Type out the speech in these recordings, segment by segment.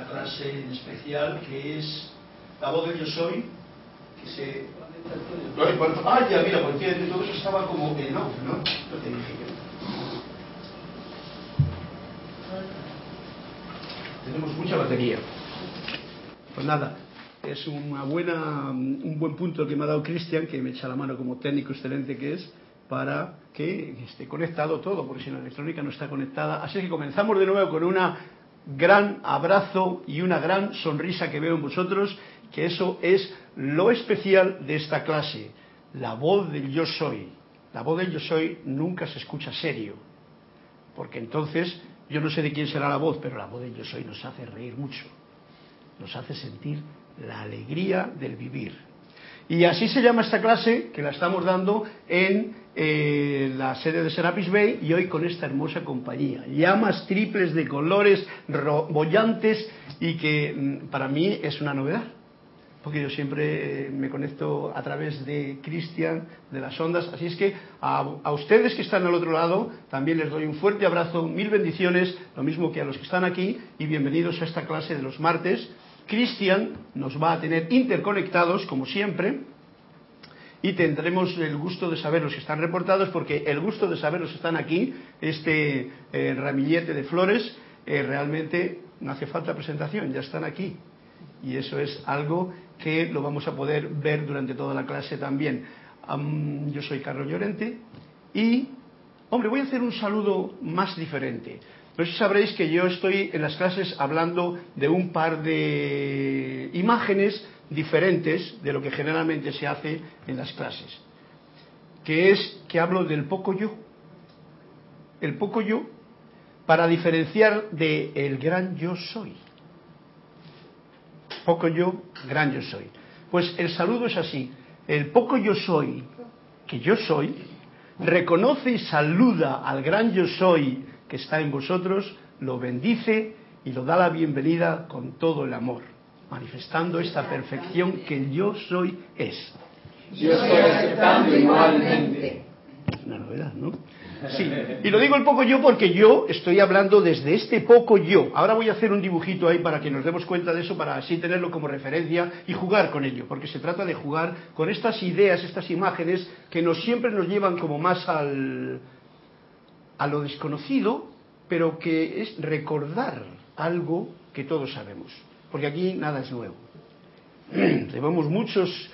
esta clase en especial que es la voz de Yo Soy, que se... Ah, ya, mira, porque todo eso estaba como en off, ¿no? Lo que dije yo. Tenemos mucha batería. Pues nada, es una buena, un buen punto que me ha dado Cristian, que me echa la mano como técnico excelente que es, para que esté conectado todo, porque si la electrónica no está conectada. Así que comenzamos de nuevo con un gran abrazo y una gran sonrisa que veo en vosotros, que eso es lo especial de esta clase, la voz del yo soy. La voz del yo soy nunca se escucha serio, porque entonces yo no sé de quién será la voz, pero la voz del yo soy nos hace reír mucho, nos hace sentir la alegría del vivir. Y así se llama esta clase que la estamos dando en eh, la sede de Serapis Bay y hoy con esta hermosa compañía. Llamas triples de colores bollantes y que mm, para mí es una novedad. Porque yo siempre eh, me conecto a través de Cristian, de las ondas. Así es que a, a, ustedes que están al otro lado también les doy un fuerte abrazo, mil bendiciones, lo mismo que a los que están aquí y bienvenidos a esta clase de los martes Cristian nos va a tener interconectados, como siempre, y tendremos el gusto de saber los que están reportados, porque el gusto de saber los que están aquí, este eh, ramillete de flores, eh, realmente no hace falta presentación, ya están aquí. Y eso es algo que lo vamos a poder ver durante toda la clase también. yo soy Carlos Llorente y, hombre, voy a hacer un saludo más diferente. No sé si sabréis que yo estoy en las clases hablando de un par de imágenes diferentes de lo que generalmente se hace en las clases, que es que hablo del poco yo, el poco yo, para diferenciar de el gran yo soy. Poco yo, gran yo soy. Pues el saludo es así, el poco yo soy, que yo soy, reconoce y saluda al gran yo soy que está en vosotros, lo bendice y lo da la bienvenida con todo el amor, manifestando esta perfección que el yo soy es. Yo estoy aceptando igualmente. Una novedad, ¿no? Sí, y lo digo el poco yo porque yo estoy hablando desde este poco yo. Ahora voy a hacer un dibujito ahí para que nos demos cuenta de eso, para así tenerlo como referencia y jugar con ello, porque se trata de jugar con estas ideas, estas imágenes que nos siempre nos llevan como más al, a lo desconocido, pero que es recordar algo que todos sabemos, porque aquí nada es nuevo. Llevamos muchos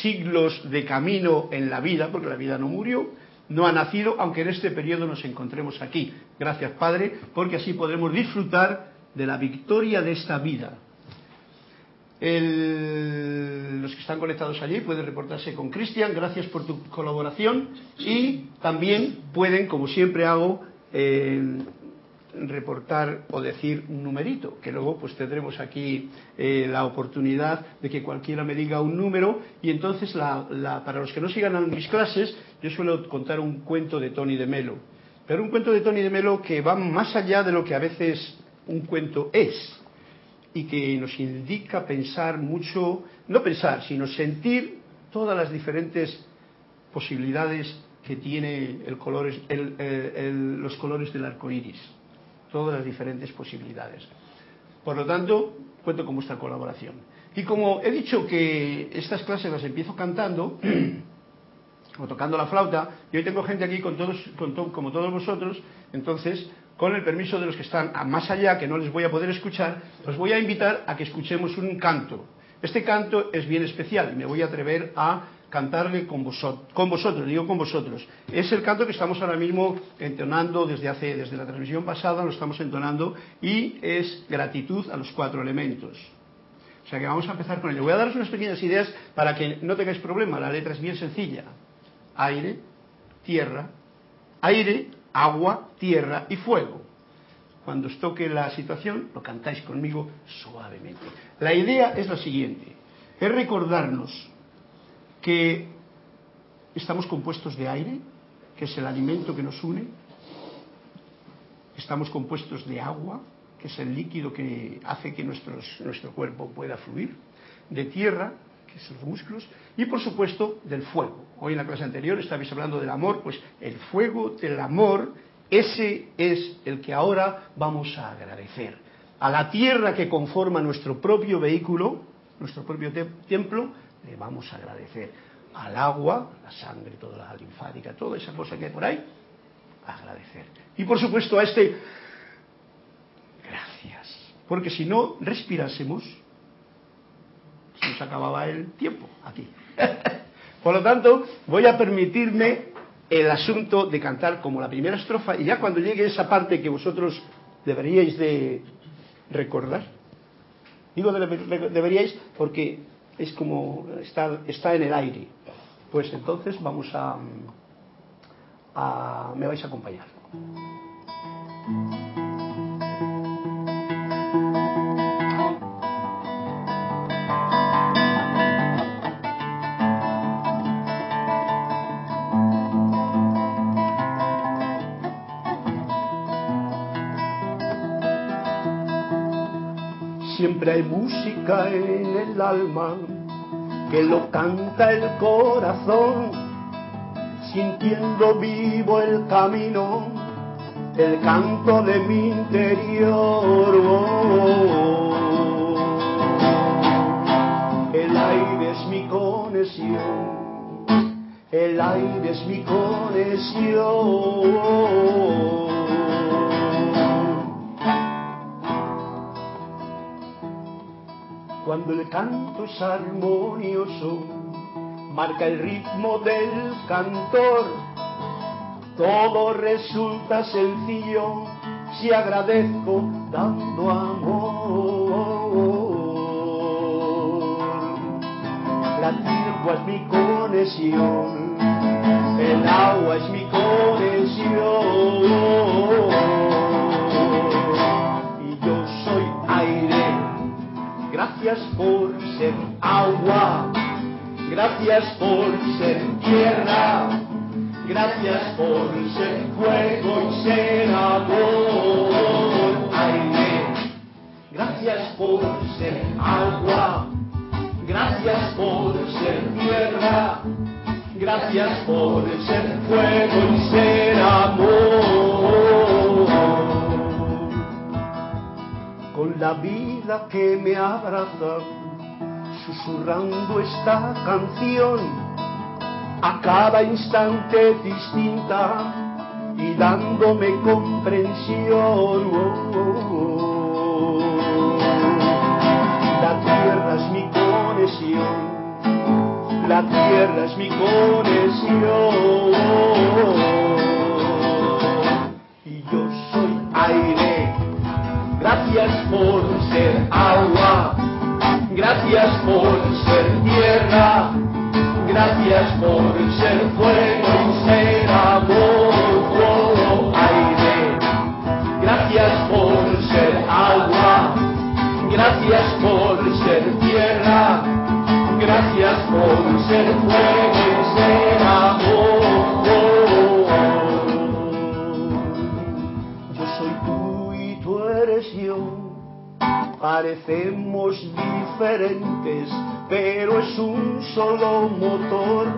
siglos de camino en la vida, porque la vida no murió, no ha nacido, aunque en este periodo nos encontremos aquí. Gracias, Padre, porque así podremos disfrutar de la victoria de esta vida. los que están conectados allí pueden reportarse con Cristian, gracias por tu colaboración y también pueden, como siempre hago, eh, reportar o decir un numerito, que luego pues tendremos aquí eh, la oportunidad de que cualquiera me diga un número y entonces la, para los que no sigan mis clases yo suelo contar un cuento de Tony de Melo, pero un cuento de Tony de Melo que va más allá de lo que a veces un cuento es y que nos indica pensar mucho, no pensar, sino sentir todas las diferentes posibilidades que tiene el color, los colores del arco iris todas las diferentes posibilidades. Por lo tanto, cuento con vuestra colaboración. Y como he dicho que estas clases las empiezo cantando o tocando la flauta, y hoy tengo gente aquí con todos, como todos vosotros, entonces, con el permiso de los que están más allá, que no les voy a poder escuchar, os voy a invitar a que escuchemos un canto. Este canto es bien especial me voy a atrever a cantarle con vosotros, digo con vosotros. Es el canto que estamos ahora mismo entonando desde hace, desde la transmisión pasada, lo estamos entonando, y es gratitud a los cuatro elementos. O sea que vamos a empezar con ello. Voy a daros unas pequeñas ideas para que no tengáis problema. La letra es bien sencilla. Aire, tierra, aire, agua, tierra y fuego. Cuando os toque la situación, lo cantáis conmigo suavemente. La idea es la siguiente. Es recordarnos que estamos compuestos de aire, que es el alimento que nos une, estamos compuestos de agua, que es el líquido que hace que nuestro cuerpo pueda fluir, de tierra, que son los músculos, y por supuesto del fuego. Hoy en la clase anterior estabais hablando del amor, pues el fuego del amor, ese es el que ahora vamos a agradecer. A la tierra que conforma nuestro propio vehículo, nuestro propio templo, le vamos a agradecer. Al agua, la sangre, toda la linfática, toda esa cosa que hay por ahí, agradecer. Y por supuesto a este, gracias. Porque si no respirásemos, se nos acababa el tiempo aquí. por lo tanto, voy a permitirme el asunto de cantar como la primera estrofa y ya cuando llegue esa parte que vosotros deberíais de recordar, digo deberíais porque es como está, está en el aire, pues entonces vamos a, a me vais a acompañar. Hay música en el alma que lo canta el corazón, sintiendo vivo el camino, el canto de mi interior. El aire es mi conexión, el aire es mi conexión. Cuando el canto es armonioso, marca el ritmo del cantor. Todo resulta sencillo si agradezco dando amor. La tierra es mi conexión, el agua es mi conexión. Gracias por ser agua, gracias por ser tierra, gracias por ser fuego y ser amor. Aire, gracias por ser agua, gracias por ser tierra, gracias por ser fuego y ser amor con la vida que me abraza, susurrando esta canción a cada instante distinta y dándome comprensión. La tierra es mi conexión, la tierra es mi conexión. Y yo soy aire Gracias por ser agua, gracias por ser tierra, gracias por ser fuego y ser amor, aire. Gracias por ser agua, gracias por ser tierra, gracias por ser fuego Parecemos diferentes, pero es un solo motor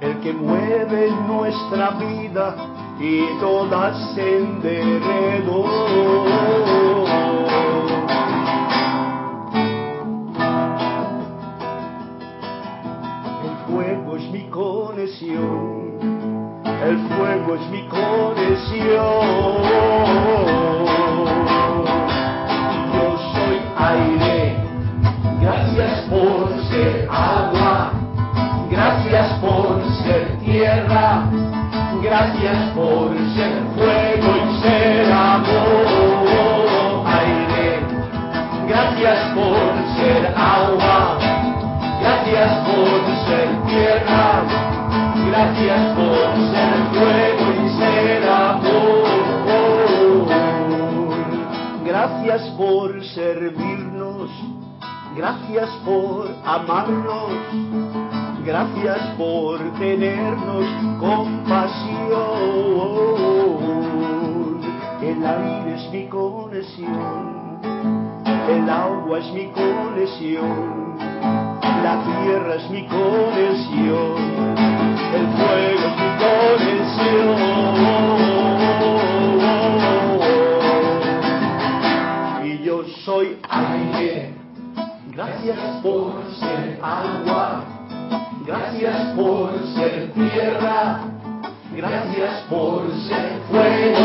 el que mueve nuestra vida y todas en derredor. El fuego es mi conexión, el fuego es mi conexión. Gracias por amarnos, gracias por tenernos compasión. El aire es mi conexión, el agua es mi conexión, La tierra es mi conexión, gracias por ser agua, gracias por ser tierra, gracias por ser fuego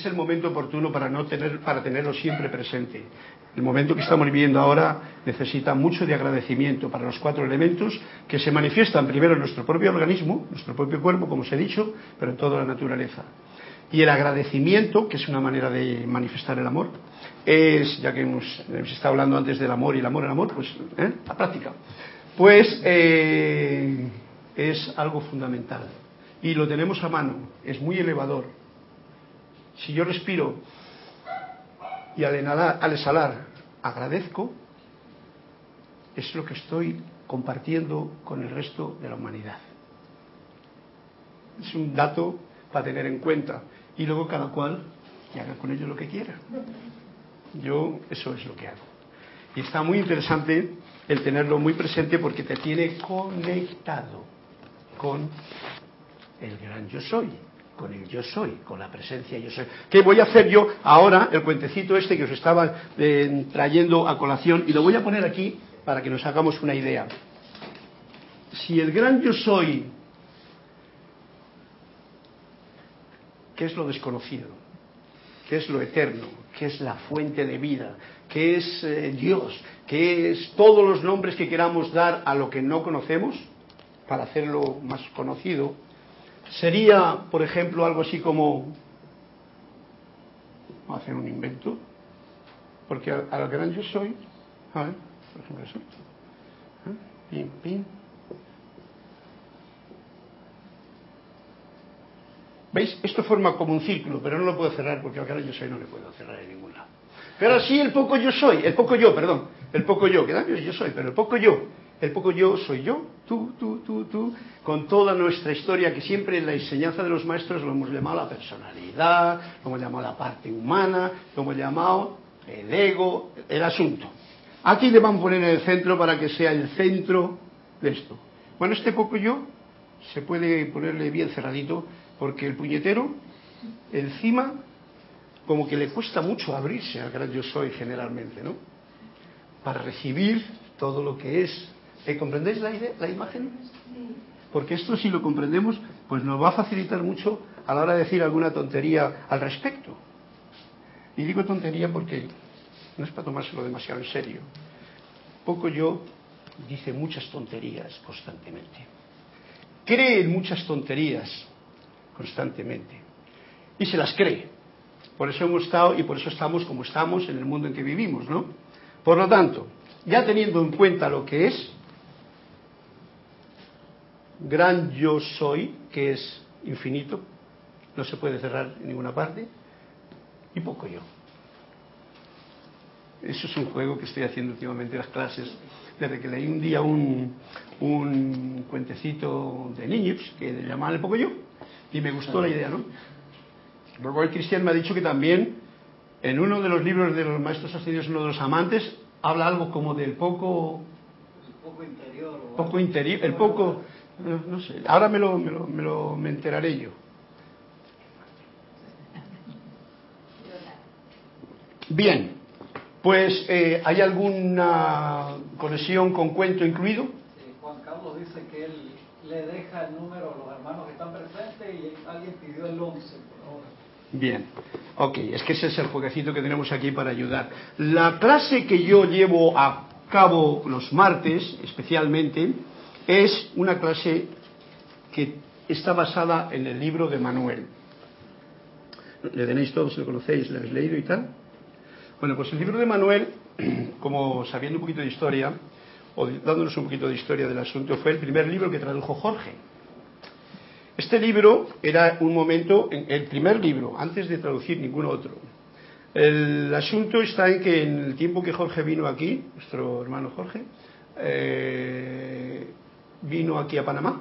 es el momento oportuno para no tener para tenerlo siempre presente. El momento que estamos viviendo ahora necesita mucho de agradecimiento para los cuatro elementos que se manifiestan primero en nuestro propio organismo, nuestro propio cuerpo, como os he dicho, pero en toda la naturaleza. Y el agradecimiento, que es una manera de manifestar el amor, es, ya que hemos, hemos estado hablando antes del amor y el amor, el amor, pues ¿eh? la práctica, pues eh, es algo fundamental. Y lo tenemos a mano, es muy elevador. Si yo respiro y al, exhalar agradezco, es lo que estoy compartiendo con el resto de la humanidad. Es un dato para tener en cuenta. Y luego cada cual que haga con ello lo que quiera. Yo eso es lo que hago. Y está muy interesante el tenerlo muy presente porque te tiene conectado con el gran yo soy, con el yo soy, con la presencia yo soy. ¿Qué voy a hacer yo ahora? El cuentecito este que os estaba eh, trayendo a colación y lo voy a poner aquí para que nos hagamos una idea. Si el gran yo soy, ¿qué es lo desconocido? ¿Qué es lo eterno? ¿Qué es la fuente de vida? ¿Qué es eh, Dios? ¿Qué es todos los nombres que queramos dar a lo que no conocemos para hacerlo más conocido? Sería, por ejemplo, algo así como hacer un invento, porque al, gran yo soy, a ver, por ejemplo eso, ¿eh? pim. ¿Veis? Esto forma como un círculo, pero no lo puedo cerrar porque al gran yo soy no le puedo cerrar en ningún lado. Pero sí el poco yo soy, el poco yo, perdón, el poco yo, que también yo soy, pero el poco yo, el poco yo soy yo, tú, tú, tú, tú, con toda nuestra historia que siempre en la enseñanza de los maestros lo hemos llamado la personalidad, lo hemos llamado la parte humana, lo hemos llamado el ego, el asunto. Aquí le vamos a poner en el centro para que sea el centro de esto. Bueno, este poco yo se puede ponerle bien cerradito porque el puñetero encima como que le cuesta mucho abrirse al gran yo soy generalmente, ¿no? Para recibir todo lo que es ¿Eh, ¿Comprendéis la, idea, la imagen? Porque esto si lo comprendemos, pues nos va a facilitar mucho a la hora de decir alguna tontería al respecto. Y digo tontería porque no es para tomárselo demasiado en serio. Poco yo dice muchas tonterías constantemente. Cree en muchas tonterías constantemente. Y se las cree. Por eso hemos estado y por eso estamos como estamos en el mundo en que vivimos, ¿no? Por lo tanto, ya teniendo en cuenta lo que es, gran yo soy, que es infinito, no se puede cerrar en ninguna parte, y poco yo. Eso es un juego que estoy haciendo últimamente en las clases, desde que leí un día un, un cuentecito de niños que le llamaban el poco yo, y me gustó la idea, ¿no? Luego el cristiano me ha dicho que también en uno de los libros de los maestros ascendidos, uno de los amantes, habla algo como del poco... El poco interior. o Poco interior, el poco... No, no sé, ahora me lo, me, lo, me, lo, me enteraré yo. Bien, pues eh, ¿hay alguna conexión con cuento incluido? Sí, Juan Carlos dice que él le deja el número a los hermanos que están presentes y alguien pidió el 11 por ahora. Bien, ok, es que ese es el jueguecito que tenemos aquí para ayudar. La clase que yo llevo a cabo los martes, especialmente, es una clase que está basada en el libro de Manuel. ¿Le tenéis todos, lo conocéis, lo habéis leído y tal? Bueno, pues el libro de Manuel, como sabiendo un poquito de historia, o dándonos un poquito de historia del asunto, fue el primer libro que tradujo Jorge. Este libro era un momento, el primer libro, antes de traducir ningún otro. El asunto está en que en el tiempo que Jorge vino aquí, nuestro hermano Jorge, eh, vino aquí a Panamá,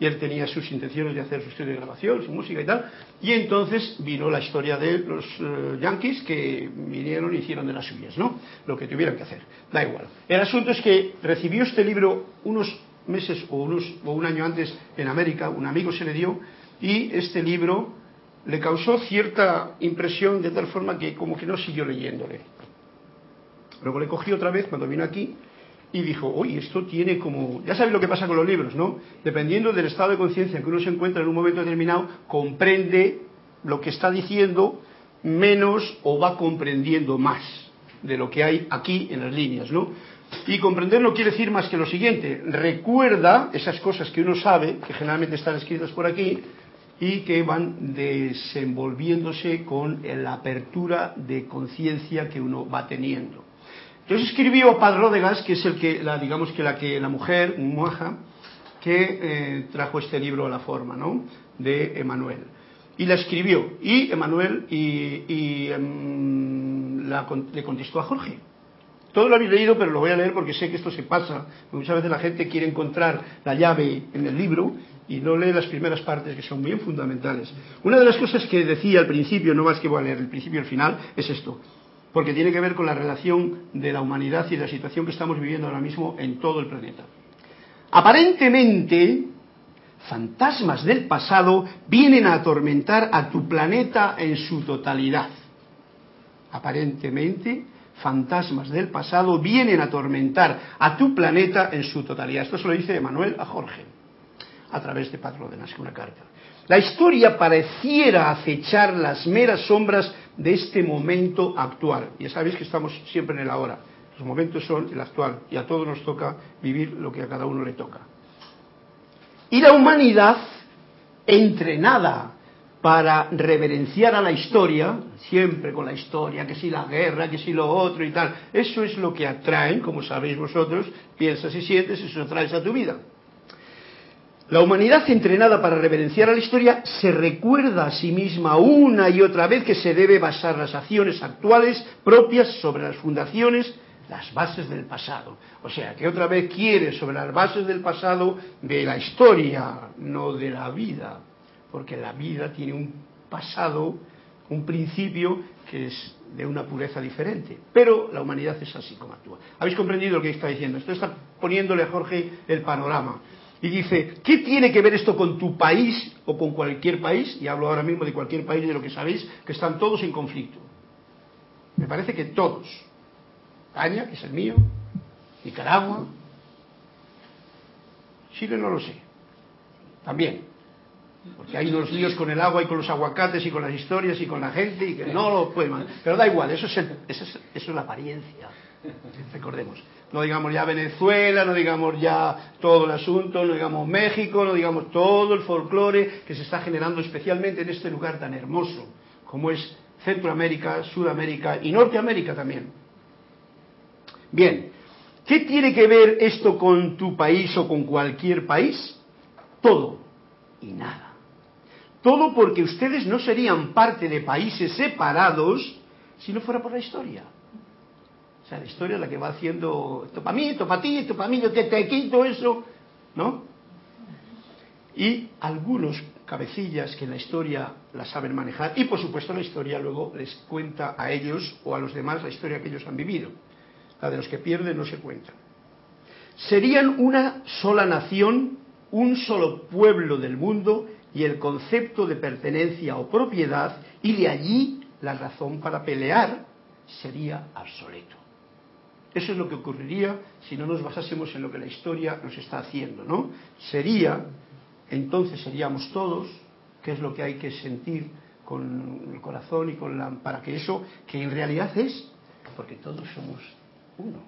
y él tenía sus intenciones de hacer su estudio de grabación, su música y tal, y entonces vino la historia de los eh, yankees que vinieron y hicieron de las suyas, ¿no? Lo que tuvieran que hacer, da igual. El asunto es que recibió este libro unos meses o, unos, o un año antes en América, un amigo se le dio, y este libro le causó cierta impresión de tal forma que como que no siguió leyéndole. Luego le cogió otra vez cuando vino aquí y dijo, oye, esto tiene como... Ya sabéis lo que pasa con los libros, ¿no? Dependiendo del estado de conciencia en que uno se encuentra en un momento determinado, comprende lo que está diciendo menos o va comprendiendo más de lo que hay aquí en las líneas, ¿no? Y comprender no quiere decir más que lo siguiente, recuerda esas cosas que uno sabe, que generalmente están escritas por aquí, y que van desenvolviéndose con la apertura de conciencia que uno va teniendo. Entonces escribió Padre Gas, que es el que, la, digamos que la que la mujer, Muaja, que eh, trajo este libro a la forma, ¿no? De Emanuel. Y la escribió. Y Emanuel y, em, le contestó a Jorge. Todo lo habéis leído, pero lo voy a leer porque sé que esto se pasa. Muchas veces la gente quiere encontrar la llave en el libro y no lee las primeras partes que son bien fundamentales. Una de las cosas que decía al principio, no más que voy a leer el principio y el final, es esto porque tiene que ver con la relación de la humanidad y la situación que estamos viviendo ahora mismo en todo el planeta. Aparentemente, fantasmas del pasado vienen a atormentar a tu planeta en su totalidad. Aparentemente, fantasmas del pasado vienen a atormentar a tu planeta en su totalidad. Esto se lo dice Emanuel a Jorge, a través de Padre de una carta. La historia pareciera acechar las meras sombras de este momento actual. Ya sabéis que estamos siempre en el ahora. Los momentos son el actual y a todos nos toca vivir lo que a cada uno le toca. Y la humanidad, entrenada para reverenciar a la historia, siempre con la historia, que si la guerra, que si lo otro y tal, eso es lo que atraen, como sabéis vosotros, piensas y sientes, eso atraes a tu vida. La humanidad entrenada para reverenciar a la historia se recuerda a sí misma una y otra vez que se debe basar las acciones actuales propias sobre las fundaciones, las bases del pasado. O sea, que otra vez quiere sobre las bases del pasado de la historia, no de la vida, porque la vida tiene un pasado, un principio que es de una pureza diferente. Pero la humanidad es así como actúa. ¿Habéis comprendido lo que está diciendo? Esto está poniéndole a Jorge el panorama. Y dice, ¿qué tiene que ver esto con tu país o con cualquier país? Y hablo ahora mismo de cualquier país, de lo que sabéis, que están todos en conflicto. Me parece que todos. España, que es el mío, Nicaragua, Chile no lo sé. También. Porque hay unos líos con el agua y con los aguacates y con las historias y con la gente y que no lo pueden. Pero da igual, eso es, eso es, eso es la apariencia. Recordemos. No digamos ya Venezuela, no digamos ya todo el asunto, no digamos México, no digamos todo el folclore que se está generando especialmente en este lugar tan hermoso como es Centroamérica, Sudamérica y Norteamérica también. Bien, ¿qué tiene que ver esto con tu país o con cualquier país? Todo y nada. Todo porque ustedes no serían parte de países separados si no fuera por la historia. O sea, la historia es la que va haciendo esto para mí, esto para ti, esto para mí, yo te, quito eso, ¿no? Y algunos cabecillas que la historia la saben manejar y por supuesto la historia luego les cuenta a ellos o a los demás la historia que ellos han vivido. La de los que pierden no se cuenta. Serían una sola nación, un solo pueblo del mundo y el concepto de pertenencia o propiedad y de allí la razón para pelear sería obsoleto. Eso es lo que ocurriría si no nos basásemos en lo que la historia nos está haciendo, ¿no? Sería, entonces seríamos todos, que es lo que hay que sentir con el corazón y con la para que eso que en realidad es porque todos somos uno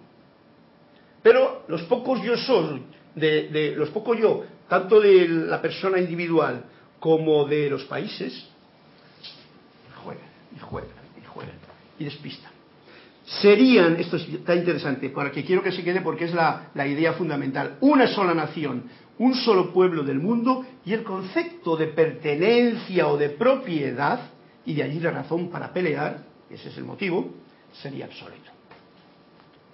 pero los pocos yo soy de, de los pocos yo tanto de la persona individual como de los países juegan y juegan y juegan y despistan serían, esto está interesante, para que quiero que se quede porque es la, idea fundamental, una sola nación, un solo pueblo del mundo y el concepto de pertenencia o de propiedad, y de allí la razón para pelear, ese es el motivo, sería obsoleto.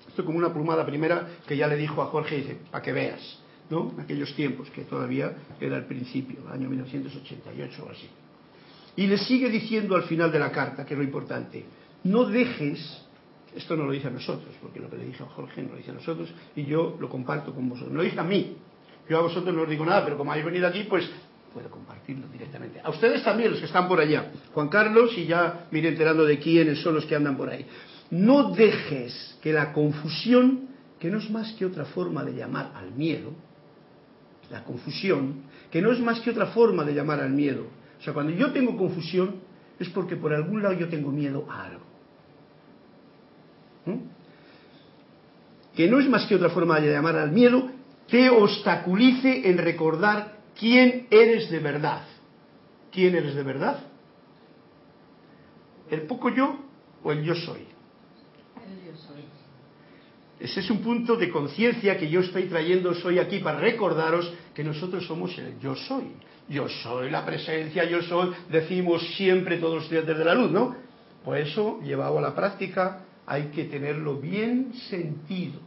Esto como una plumada primera que ya le dijo a Jorge, dice, para que veas. En aquellos tiempos, que todavía era el principio, año 1988 o así. Y le sigue diciendo al final de la carta, que es lo importante, no dejes, esto no lo dice a nosotros, porque lo que le dije a Jorge no lo dice a nosotros, y yo lo comparto con vosotros, no lo dice a mí, yo a vosotros no os digo nada, pero como habéis venido aquí, pues puedo compartirlo directamente. A ustedes también, los que están por allá. Juan Carlos, y ya me iré enterando de quiénes son los que andan por ahí. No dejes que la confusión, que no es más que otra forma de llamar al miedo, la confusión, que no es más que otra forma de llamar al miedo. O sea, cuando yo tengo confusión, es porque por algún lado yo tengo miedo a algo. ¿Mm? Que no es más que otra forma de llamar al miedo, te obstaculice en recordar quién eres de verdad. ¿Quién eres de verdad? ¿El poco yo o el yo soy? Ese es un punto de conciencia que yo estoy trayendo hoy aquí para recordaros que nosotros somos el yo soy. Yo soy la presencia, yo soy, decimos siempre todos los días desde la luz, ¿no? Pues eso, llevado a la práctica, hay que tenerlo bien sentido,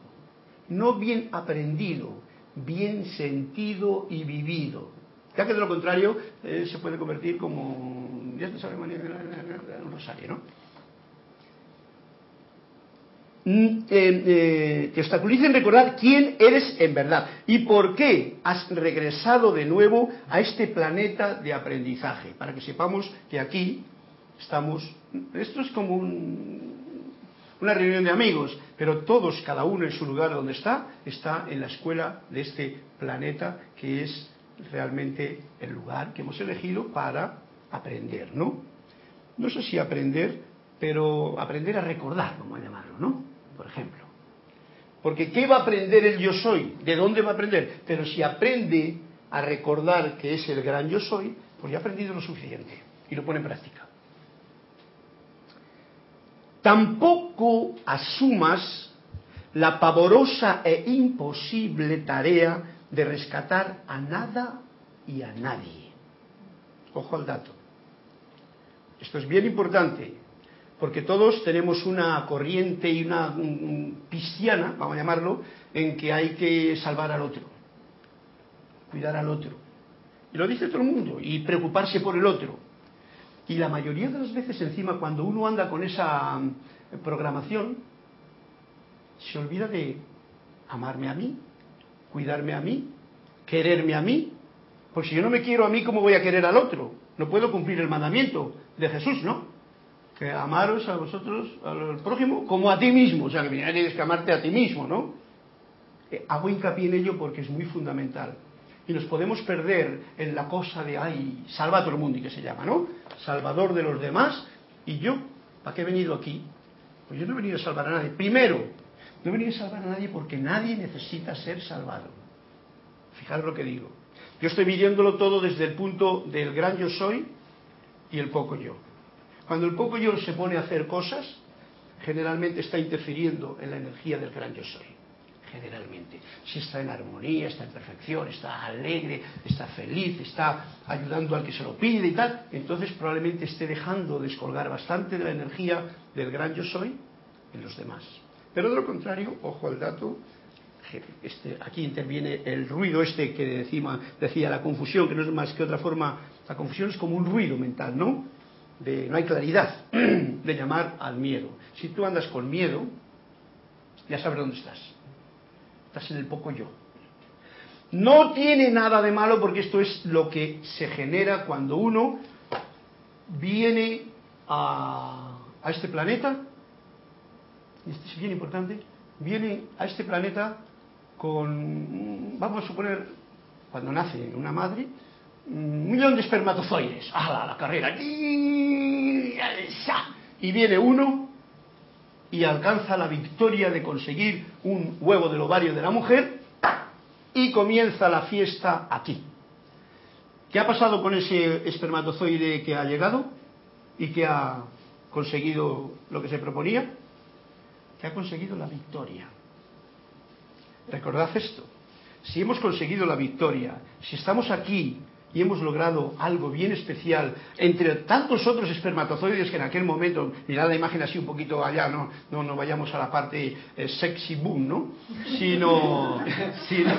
no bien aprendido, bien sentido y vivido. Ya que de lo contrario eh, se puede convertir como, ya se sabe, un rosario, ¿no? Mm, eh, eh, te obstaculiza en recordar quién eres en verdad y por qué has regresado de nuevo a este planeta de aprendizaje, para que sepamos que aquí estamos, esto es como una reunión de amigos, pero todos, cada uno en su lugar donde está, está en la escuela de este planeta que es realmente el lugar que hemos elegido para aprender, ¿no? No sé si aprender, pero aprender a recordar, vamos a llamarlo, ¿no? Por ejemplo. Porque ¿qué va a aprender el yo soy? ¿De dónde va a aprender? Pero si aprende a recordar que es el gran yo soy, pues ya ha aprendido lo suficiente y lo pone en práctica. Tampoco asumas la pavorosa e imposible tarea de rescatar a nada y a nadie. Ojo al dato. Esto es bien importante porque todos tenemos una corriente y una cristiana, vamos a llamarlo, en que hay que salvar al otro, cuidar al otro. Y lo dice todo el mundo, y preocuparse por el otro. Y la mayoría de las veces encima, cuando uno anda con esa mm, programación, se olvida de amarme a mí, cuidarme a mí, quererme a mí. Porque si yo no me quiero a mí, ¿cómo voy a querer al otro? No puedo cumplir el mandamiento de Jesús, ¿no? Que amaros a vosotros, al prójimo, como a ti mismo. O sea, que tienes que amarte a ti mismo, ¿no? Eh, hago hincapié en ello porque es muy fundamental. Y nos podemos perder en la cosa de, ay, salva a todo el mundo, y que se llama, ¿no? Salvador de los demás. Y yo, ¿para qué he venido aquí? Pues yo no he venido a salvar a nadie. Primero, no he venido a salvar a nadie porque nadie necesita ser salvado. Fijaros lo que digo. Yo estoy viviéndolo todo desde el punto del gran yo soy y el poco yo. Cuando el poco yo se pone a hacer cosas, generalmente está interfiriendo en la energía del gran yo soy. Generalmente. Si está en armonía, está en perfección, está alegre, está feliz, está ayudando al que se lo pide y tal, entonces probablemente esté dejando descolgar bastante de la energía del gran yo soy en los demás. Pero de lo contrario, ojo al dato, este, aquí interviene el ruido este que decía, decía la confusión, que no es más que otra forma, la confusión es como un ruido mental, ¿no? No hay claridad de llamar al miedo. Si tú andas con miedo, ya sabes dónde estás. Estás en el poco yo. No tiene nada de malo porque esto es lo que se genera cuando uno viene a, a este planeta, y esto es bien importante, viene a este planeta con, vamos a suponer, cuando nace una madre, un millón de espermatozoides. ¡Ah, la carrera! Y viene uno y alcanza la victoria de conseguir un huevo del ovario de la mujer y comienza la fiesta aquí. ¿Qué ha pasado con ese espermatozoide que ha llegado y que ha conseguido lo que se proponía? que ha conseguido la victoria. Recordad esto. Si hemos conseguido la victoria, si estamos aquí y hemos logrado algo bien especial entre tantos otros espermatozoides que en aquel momento, mirad la imagen así un poquito allá, no, no, no vayamos a la parte eh, sexy boom, ¿no? Sino, sino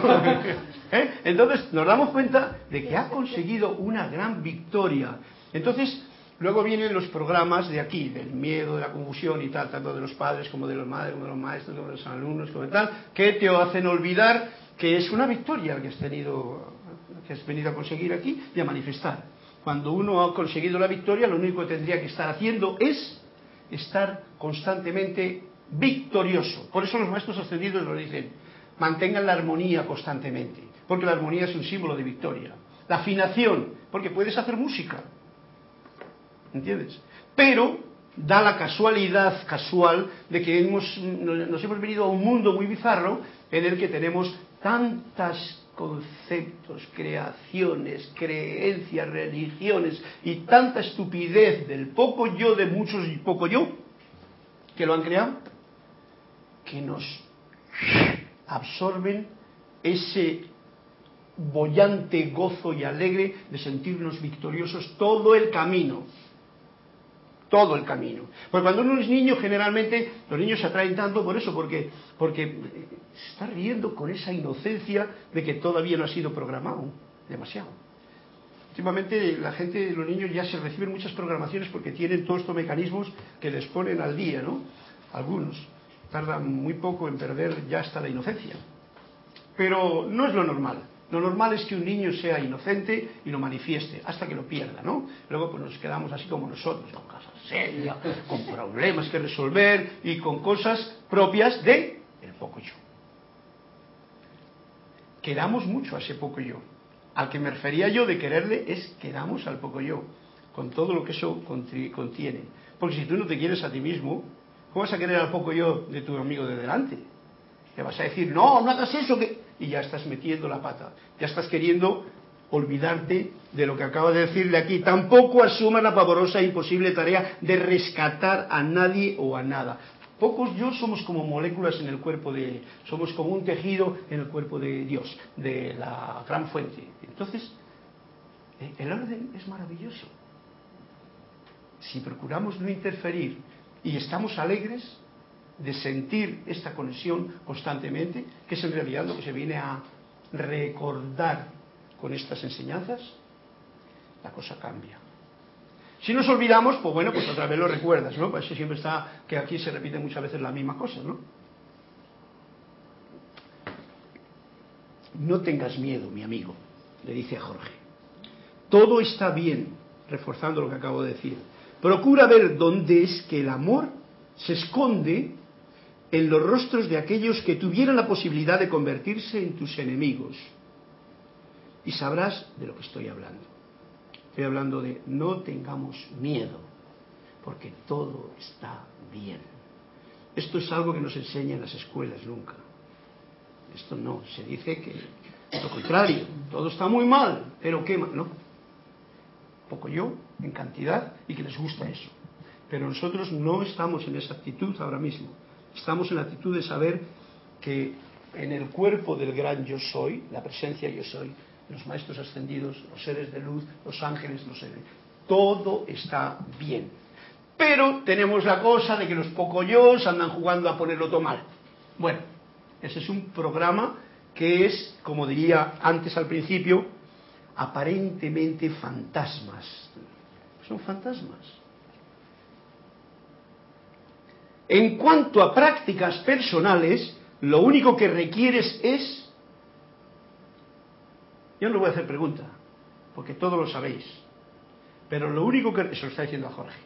¿eh? entonces nos damos cuenta de que ha conseguido una gran victoria. Entonces, Luego vienen los programas de aquí, del miedo, de la confusión y tal, tanto de los padres como de los madres, como de los maestros, como de los alumnos, como tal, que te hacen olvidar que es una victoria que has tenido, que has venido a conseguir aquí y a manifestar. Cuando uno ha conseguido la victoria, lo único que tendría que estar haciendo es estar constantemente victorioso. Por eso los maestros ascendidos lo dicen, mantengan la armonía constantemente, porque la armonía es un símbolo de victoria. La afinación, porque puedes hacer música, ¿entiendes? Pero da la casualidad casual de que hemos, nos hemos venido a un mundo muy bizarro en el que tenemos tantos conceptos, creaciones, creencias, religiones y tanta estupidez del poco yo de muchos y poco yo que lo han creado, que nos absorben ese bollante gozo y alegre de sentirnos victoriosos todo el camino todo el camino. Porque cuando uno es niño, generalmente los niños se atraen tanto por eso, porque, porque se está riendo con esa inocencia de que todavía no ha sido programado demasiado. Últimamente la gente, los niños ya se reciben muchas programaciones porque tienen todos estos mecanismos que les ponen al día, ¿no? Algunos tardan muy poco en perder ya hasta la inocencia. Pero no es lo normal. Lo normal es que un niño sea inocente y lo manifieste hasta que lo pierda, ¿no? Luego pues nos quedamos así como nosotros, con casa seria, con problemas que resolver y con cosas propias de el poco yo. Quedamos mucho a ese poco yo. Al que me refería yo de quererle es quedamos al poco yo, con todo lo que eso contiene. Porque si tú no te quieres a ti mismo, ¿cómo vas a querer al poco yo de tu amigo de delante? Te vas a decir, no, no hagas eso, que y ya estás metiendo la pata, ya estás queriendo olvidarte de lo que acaba de decir de aquí. Tampoco asuma la pavorosa e imposible tarea de rescatar a nadie o a nada. Pocos yo somos como moléculas en el cuerpo de, somos como un tejido en el cuerpo de Dios, de la gran fuente. Entonces, eh, el orden es maravilloso. Si procuramos no interferir y estamos alegres, de sentir esta conexión constantemente, que es en realidad lo que se viene a recordar con estas enseñanzas, la cosa cambia. Si nos olvidamos, pues bueno, pues otra vez lo recuerdas, ¿no? Pues siempre está, que aquí se repite muchas veces la misma cosa, ¿no? No tengas miedo, mi amigo, le dice a Jorge. Todo está bien, reforzando lo que acabo de decir. Procura ver dónde es que el amor se esconde en los rostros de aquellos que tuvieran la posibilidad de convertirse en tus enemigos. Y sabrás de lo que estoy hablando. Estoy hablando de no tengamos miedo, porque todo está bien. Esto es algo que nos enseña en las escuelas nunca. Esto no, se dice que lo contrario, todo está muy mal, pero qué mal, ¿no? Poco yo, en cantidad, y que les gusta eso. Pero nosotros no estamos en esa actitud ahora mismo. Estamos en la actitud de saber que en el cuerpo del gran yo soy, la presencia yo soy, los maestros ascendidos, los seres de luz, los ángeles, los seres, todo está bien. Pero tenemos la cosa de que los pocos andan jugando a ponerlo todo mal. Bueno, ese es un programa que es, como diría antes al principio, aparentemente fantasmas. Son fantasmas. En cuanto a prácticas personales, lo único que requieres es... Yo no voy a hacer pregunta, porque todos lo sabéis. Pero lo único que... Eso lo está diciendo a Jorge.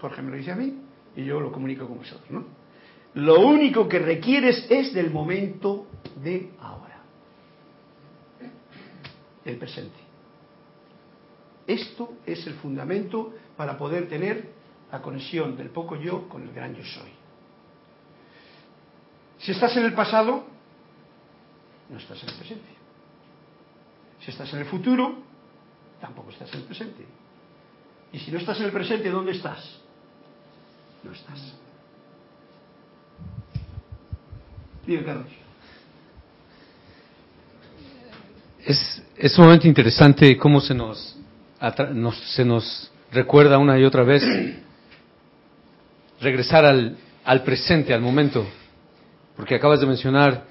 Jorge me lo dice a mí y yo lo comunico con vosotros, ¿no? Lo único que requieres es del momento de ahora. El presente. Esto es el fundamento para poder tener la conexión del poco yo con el gran yo soy. Si estás en el pasado, no estás en el presente. Si estás en el futuro, tampoco estás en el presente. Y si no estás en el presente, ¿dónde estás? No estás. Diga, Carlos. Es, es sumamente interesante cómo se nos, se nos recuerda una y otra vez regresar al, al presente, al momento. Porque acabas de mencionar,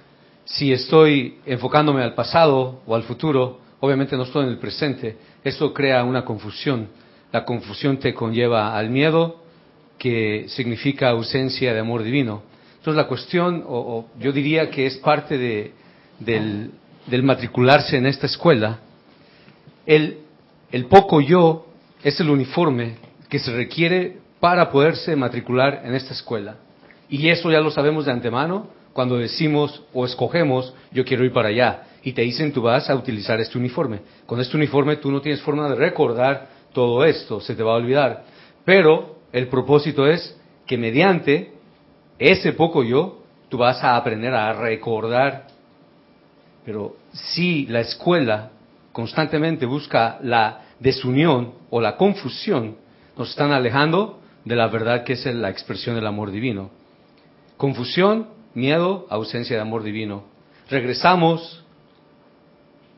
si estoy enfocándome al pasado o al futuro, obviamente no estoy en el presente. Eso crea una confusión. La confusión te conlleva al miedo, que significa ausencia de amor divino. Entonces la cuestión, o, yo diría que es parte de, del, matricularse en esta escuela, el, el poco yo es el uniforme que se requiere para poderse matricular en esta escuela. Y eso ya lo sabemos de antemano cuando decimos o escogemos, yo quiero ir para allá. Y te dicen, tú vas a utilizar este uniforme. Con este uniforme tú no tienes forma de recordar todo esto, se te va a olvidar. Pero el propósito es que mediante ese poco yo, tú vas a aprender a recordar. Pero si la escuela constantemente busca la desunión o la confusión, nos están alejando de la verdad que es la expresión del amor divino. Confusión, miedo, ausencia de amor divino. Regresamos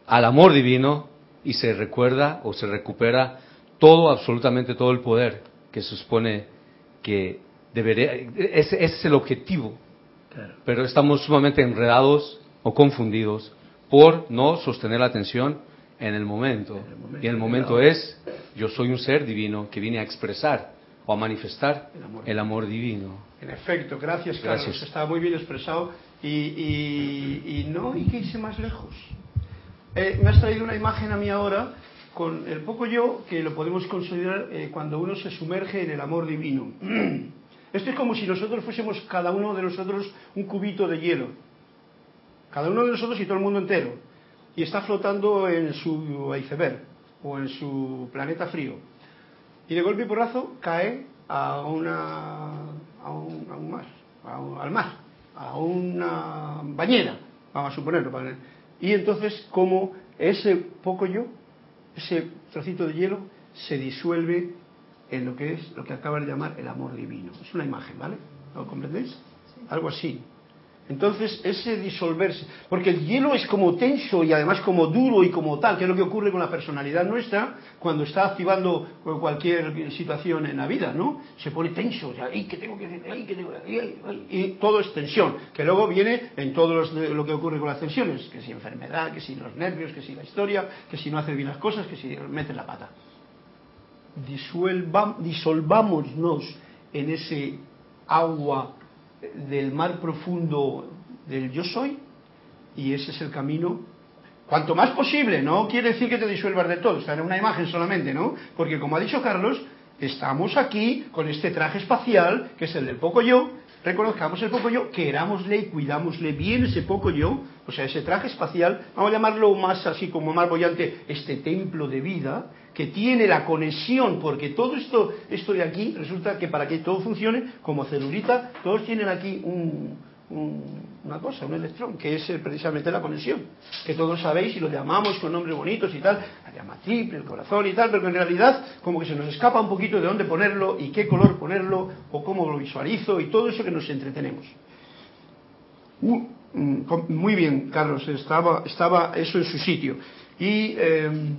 al amor divino y se recuerda o se recupera todo, absolutamente todo el poder que se supone que debería, ese, es el objetivo. Pero estamos sumamente enredados o confundidos por no sostener la atención en el momento. y el momento es, yo soy un ser divino que viene a expresar o a manifestar el amor, divino. En efecto, gracias Carlos, gracias. está muy bien expresado y, y, no hay que irse más lejos. Eh, me has traído una imagen a mí ahora con el poco yo que lo podemos considerar eh, cuando uno se sumerge en el amor divino. Esto es como si nosotros fuésemos cada uno de nosotros un cubito de hielo. Cada uno de nosotros y todo el mundo entero. Y está flotando en su iceberg o en su planeta frío. Y de golpe y porrazo cae a una a un, mar, al mar, a una bañera, vamos a suponerlo. Y entonces, como ese poco yo ese trocito de hielo se disuelve en lo que es lo que acaba de llamar el amor divino. Es una imagen, ¿vale? ¿Lo comprendéis? Algo así. Entonces, ese disolverse, porque el hielo es como tenso y además como duro y como tal, que es lo que ocurre con la personalidad nuestra cuando está activando cualquier situación en la vida, ¿no? Se pone tenso, sea, que tengo que decir? que tengo que Y todo es tensión, que luego viene en todo lo que ocurre con las tensiones, que si enfermedad, que si los nervios, que si la historia, que si no hace bien las cosas, que si mete la pata. disolvámonos en ese agua del mar profundo del yo soy y ese es el camino cuanto más posible, no quiere decir que te disuelvas de todo, está en una imagen solamente, ¿no? Porque como ha dicho Carlos, estamos aquí con este traje espacial, que es el del poco yo, reconozcamos el poco yo, querámosle y cuidámosle bien ese poco yo, o sea, ese traje espacial, vamos a llamarlo más así como más bollante, este templo de vida, que tiene la conexión, porque todo esto, esto de aquí, resulta que para que todo funcione, como celulita, todos tienen aquí una cosa, un electrón, que es precisamente la conexión, que todos sabéis y lo llamamos con nombres bonitos y tal, la llama triple, el corazón y tal, pero en realidad como que se nos escapa un poquito de dónde ponerlo y qué color ponerlo o cómo lo visualizo y todo eso que nos entretenemos. Uh, mm, muy bien, Carlos, estaba, estaba eso en su sitio. Y em,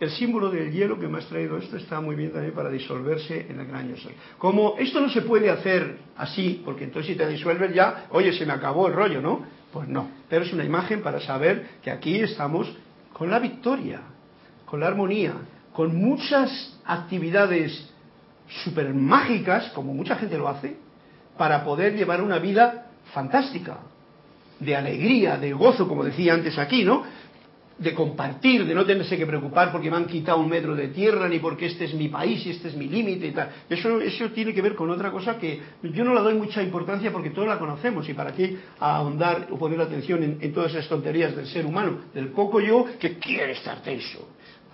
el símbolo del hielo que me has traído esto está muy bien también para disolverse en el gran yo. Como esto no se puede hacer así, porque entonces si te disuelves ya, oye, se me acabó el rollo, ¿no? Pues no. Pero es una imagen para saber que aquí estamos con la victoria, con la armonía, con muchas actividades súper mágicas, como mucha gente lo hace, para poder llevar una vida fantástica, de alegría, de gozo, como decía antes aquí, ¿no? De compartir, de no tenerse que preocupar porque me han quitado un metro de tierra, ni porque este es mi país y este es mi límite y tal. Eso, eso tiene que ver con otra cosa que yo no la doy mucha importancia porque todos la conocemos y para qué ahondar o poner atención en, todas esas tonterías del ser humano, del poco yo que quiere estar tenso,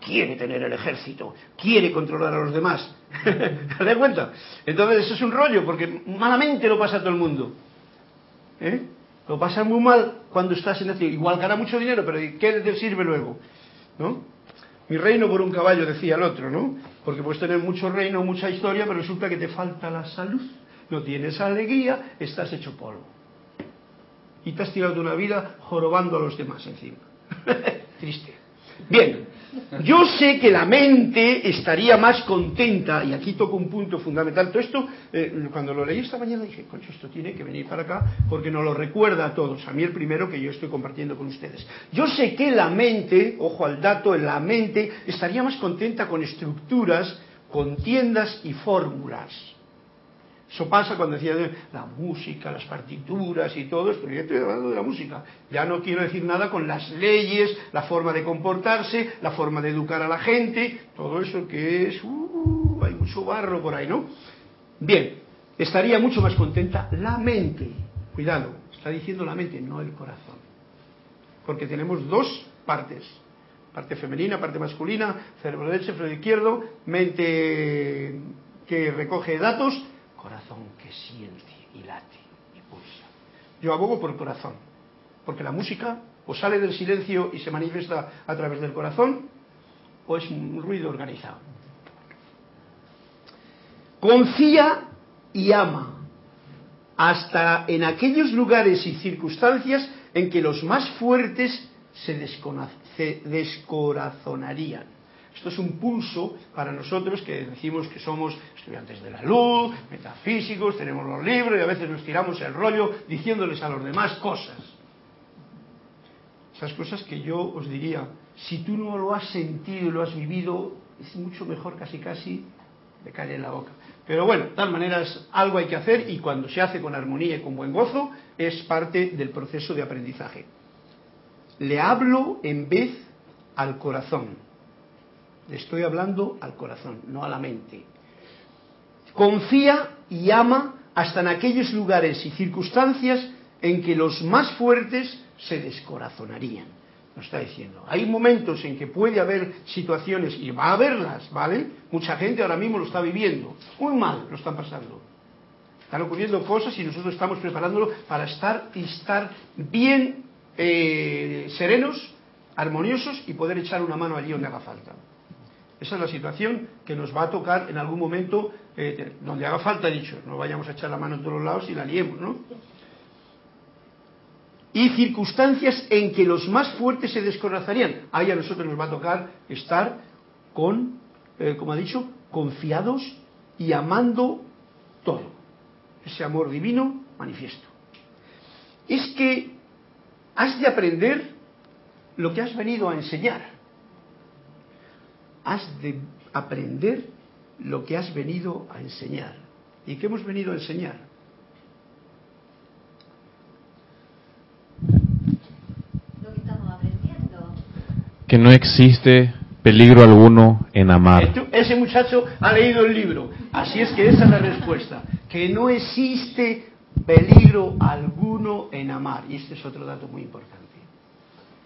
quiere tener el ejército, quiere controlar a los demás. ¿Te das cuenta? Entonces eso es un rollo porque malamente lo pasa a todo el mundo. ¿Eh? Lo pasas muy mal cuando estás en este. Igual gana mucho dinero, pero ¿qué te sirve luego? ¿No? Mi reino por un caballo, decía el otro, ¿no? Porque puedes tener mucho reino, mucha historia, pero resulta que te falta la salud. No tienes alegría, estás hecho polvo. y te has tirado una vida jorobando a los demás encima. Triste. Bien, yo sé que la mente estaría más contenta, y aquí toco un punto fundamental. Todo esto, eh, cuando lo leí esta mañana dije, concho, esto tiene que venir para acá porque nos lo recuerda a todos. A mí el primero que yo estoy compartiendo con ustedes. Yo sé que la mente, ojo al dato, la mente estaría más contenta con estructuras, con tiendas y fórmulas eso pasa cuando decía la música, las partituras y todo esto. Yo estoy hablando de la música. Ya no quiero decir nada con las leyes, la forma de comportarse, la forma de educar a la gente, todo eso que es. Uh, hay mucho barro por ahí, ¿no? Bien, estaría mucho más contenta la mente. Cuidado, está diciendo la mente, no el corazón. Porque tenemos dos partes parte femenina, parte masculina, cerebro derecho, cerebro izquierdo, mente que recoge datos corazón que siente y late y pulsa. Yo abogo por el corazón, porque la música o sale del silencio y se manifiesta a través del corazón, o es un ruido organizado. Confía y ama, hasta en aquellos lugares y circunstancias en que los más fuertes se, descorazonarían. Esto es un pulso para nosotros que decimos que somos estudiantes de la luz, metafísicos, tenemos los libros y a veces nos tiramos el rollo diciéndoles a los demás cosas. Esas cosas que yo os diría, si tú no lo has sentido y lo has vivido, es mucho mejor casi casi de caer en la boca. Pero bueno, de tal maneras algo hay que hacer y cuando se hace con armonía y con buen gozo es parte del proceso de aprendizaje. Le hablo en vez al corazón le estoy hablando al corazón, no a la mente. Confía y ama hasta en aquellos lugares y circunstancias en que los más fuertes se descorazonarían. Nos está diciendo. Hay momentos en que puede haber situaciones, y va a haberlas, ¿vale? Mucha gente ahora mismo lo está viviendo. Muy mal lo están pasando. Están ocurriendo cosas y nosotros estamos preparándolo para estar y estar bien eh, serenos, armoniosos y poder echar una mano allí donde haga falta. Esa es la situación que nos va a tocar en algún momento, eh, donde haga falta, dicho, no vayamos a echar la mano en todos los lados y la liemos, ¿no? Y circunstancias en que los más fuertes se descorazarían. Ahí a nosotros nos va a tocar estar con, eh, como ha dicho, confiados y amando todo. Ese amor divino manifiesto. Es que has de aprender lo que has venido a enseñar has de aprender lo que has venido a enseñar. ¿Y qué hemos venido a enseñar? Lo que estamos aprendiendo. Que no existe peligro alguno en amar. Ese muchacho ha leído el libro, así es que esa es la respuesta, que no existe peligro alguno en amar. Y este es otro dato muy importante.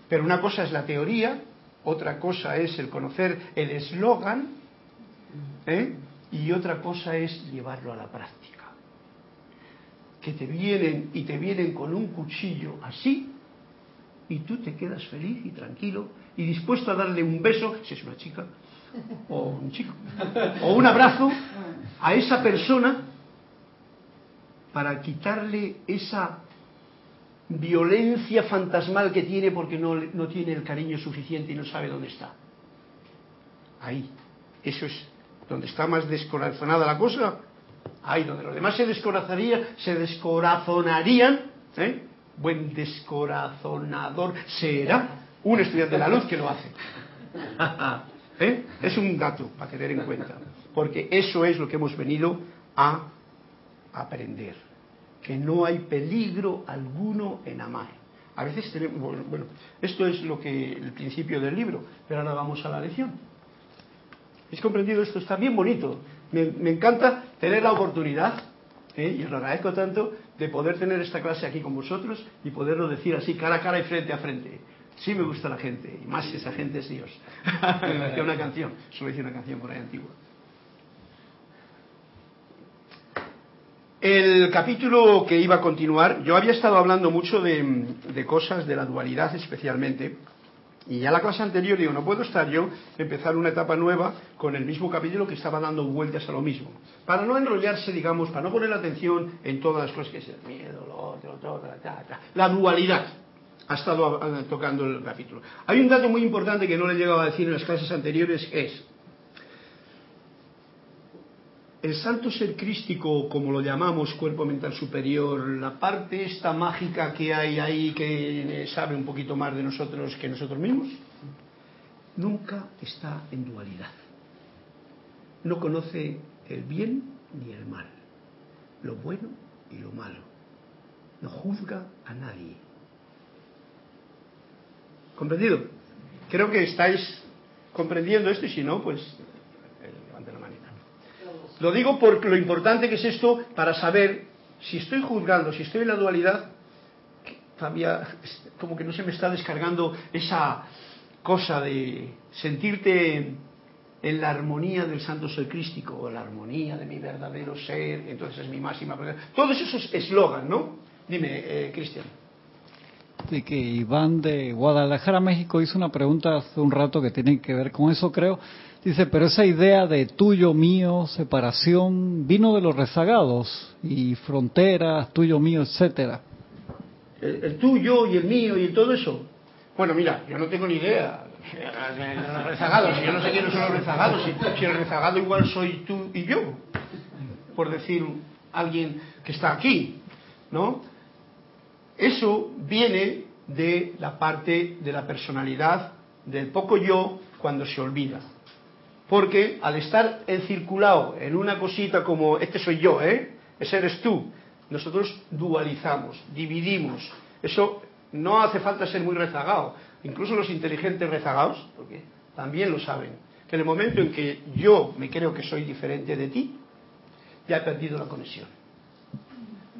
Pero una cosa es la teoría otra cosa es el conocer el eslogan ¿eh? y otra cosa es llevarlo a la práctica. Que te vienen y te vienen con un cuchillo así y tú te quedas feliz y tranquilo y dispuesto a darle un beso, si es una chica o un chico, o un abrazo a esa persona para quitarle esa violencia fantasmal que tiene porque no, no tiene el cariño suficiente y no sabe dónde está. Ahí. Eso es donde está más descorazonada la cosa. Ahí donde los demás se descorazarían, se descorazonarían. ¿eh? Buen descorazonador será un estudiante de la luz que lo hace. ¿Eh? Es un dato para tener en cuenta. Porque eso es lo que hemos venido a aprender que no hay peligro alguno en amar. A veces tenemos, bueno, esto es lo que el principio del libro, pero ahora vamos a la lección. ¿Es comprendido esto? Está bien bonito. Me, encanta tener la oportunidad, ¿eh? y os lo agradezco tanto, de poder tener esta clase aquí con vosotros y poderlo decir así, cara a cara y frente a frente. Sí me gusta la gente, y más si esa gente es Dios. hacía una canción, solo hice una canción por ahí antigua. El capítulo que iba a continuar, yo había estado hablando mucho de, cosas de la dualidad especialmente, Y ya la clase anterior digo, no puedo estar yo empezar una etapa nueva con el mismo capítulo que estaba dando vueltas a lo mismo. Para no enrollarse, digamos, para no poner atención en todas las cosas que es el miedo, lo otro, todo, la dualidad. Ha estado eh, tocando el capítulo. Hay un dato muy importante que no le he llegado a decir en las clases anteriores, es el santo ser crístico, como lo llamamos, cuerpo mental superior, la parte esta mágica que hay ahí que sabe un poquito más de nosotros que nosotros mismos, nunca está en dualidad. No conoce el bien ni el mal, lo bueno y lo malo. No juzga a nadie. ¿Comprendido? Creo que estáis comprendiendo esto y si no, pues eh, levante la manita. Lo digo por lo importante que es esto para saber si estoy juzgando, si estoy en la dualidad, todavía como que no se me está descargando esa cosa de sentirte en la armonía del santo ser crístico, o la armonía de mi verdadero ser, entonces es mi máxima. Todos esos eslogan, ¿no? Dime, eh, Cristian. De que Iván de Guadalajara, México, hizo una pregunta hace un rato que tiene que ver con eso, creo. Dice, pero esa idea de tuyo, mío, separación, vino de los rezagados y fronteras, tuyo, mío, etcétera. El, tuyo y el mío y todo eso. Bueno, mira, yo no tengo ni idea de los rezagados. Yo no sé quiénes son los rezagados. Si, si el rezagado igual soy tú y yo, por decir alguien que está aquí, ¿no? Eso viene de la parte de la personalidad del poco yo cuando se olvida. Porque al estar encirculado en una cosita como este soy yo, ¿eh? Ese eres tú, nosotros dualizamos, dividimos. Eso no hace falta ser muy rezagado. Incluso los inteligentes rezagados, porque también lo saben, que en el momento en que yo me creo que soy diferente de ti, ya he perdido la conexión.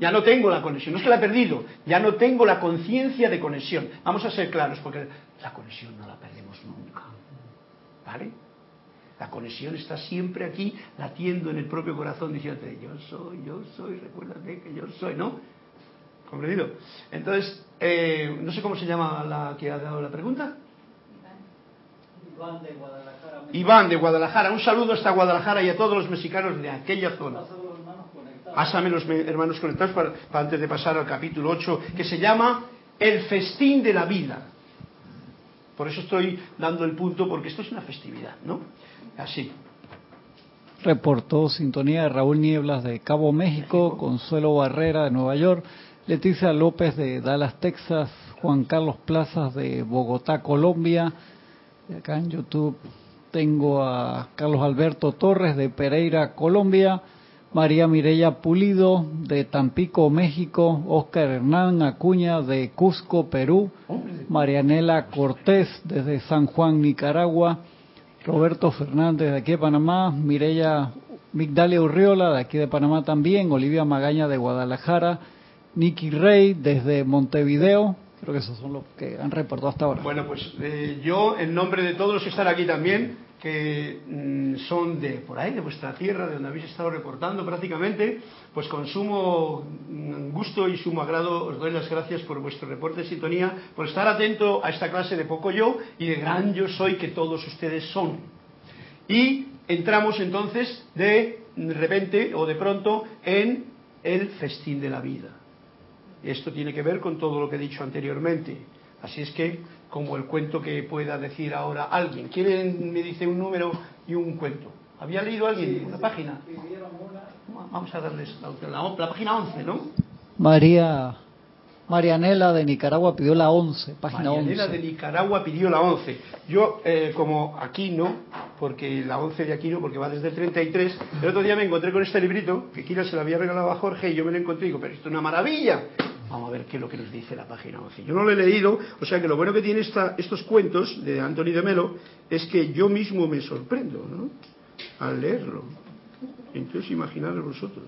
Ya no tengo la conexión, no es que la he perdido, ya no tengo la conciencia de conexión. Vamos a ser claros, porque la conexión no la perdemos nunca. ¿Vale? La conexión está siempre aquí, latiendo en el propio corazón, diciéndote, yo soy, yo soy, recuérdate que yo soy, ¿no? ¿Comprendido? Entonces, eh, no sé cómo se llama la que ha dado la pregunta. Iván de Guadalajara. Iván de Guadalajara. Un saludo hasta Guadalajara y a todos los mexicanos de aquella zona. Pásame los hermanos conectados para, para antes de pasar al capítulo 8, que se llama El festín de la vida. Por eso estoy dando el punto, porque esto es una festividad, ¿no? Así. Reportó sintonía de Raúl Nieblas de Cabo México, Consuelo Barrera de Nueva York, Leticia López de Dallas, Texas, Juan Carlos Plazas de Bogotá, Colombia. Y acá en YouTube tengo a Carlos Alberto Torres de Pereira, Colombia. María Mireya Pulido de Tampico, México, Oscar Hernán Acuña de Cusco, Perú, Marianela Cortés desde San Juan, Nicaragua, Roberto Fernández de aquí de Panamá, Mireya Migdalia Urriola de aquí de Panamá también, Olivia Magaña de Guadalajara, Nicky Rey desde Montevideo, creo que esos son los que han reportado hasta ahora. Bueno, pues eh, yo, en nombre de todos los que están aquí también, que mm, son de por ahí, de vuestra tierra, de donde habéis estado reportando prácticamente, pues con sumo mm, gusto y sumo agrado os doy las gracias por vuestro reporte de sintonía, por estar atento a esta clase de poco yo y de gran yo soy que todos ustedes son. Y entramos entonces de repente o de pronto en el festín de la vida. Esto tiene que ver con todo lo que he dicho anteriormente. Así es que, como el cuento que pueda decir ahora alguien. ¿Quién me dice un número y un cuento? ¿Había leído alguien una página? Vamos a darles la, la, la página 11, ¿no? María Marianela de Nicaragua pidió la 11, página Marianela 11. de Nicaragua pidió la 11. Yo, eh, como aquí no, porque la 11 de aquí no, porque va desde el 33, el otro día me encontré con este librito, que Kira se lo había regalado a Jorge y yo me lo encontré y digo, pero esto es una maravilla. Vamos a ver qué es lo que nos dice la página 11. Yo no lo he leído, o sea que lo bueno que tiene esta, estos cuentos de Anthony de Melo es que yo mismo me sorprendo, ¿no? Al leerlo. Entonces imaginaros vosotros.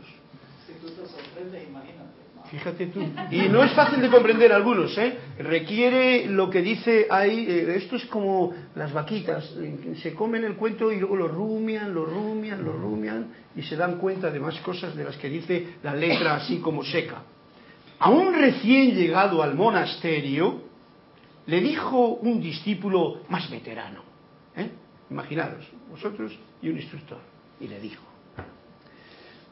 Si tú te sorprendes, imagínate. Fíjate tú. Y no es fácil de comprender algunos, ¿eh? Requiere lo que dice ahí, eh, esto es como las vaquitas, eh, se comen el cuento y luego lo rumian, lo rumian, lo rumian y se dan cuenta de más cosas de las que dice la letra así como seca. A un recién llegado al monasterio, le dijo un discípulo más veterano, ¿eh? imaginaros, vosotros y un instructor, y le dijo,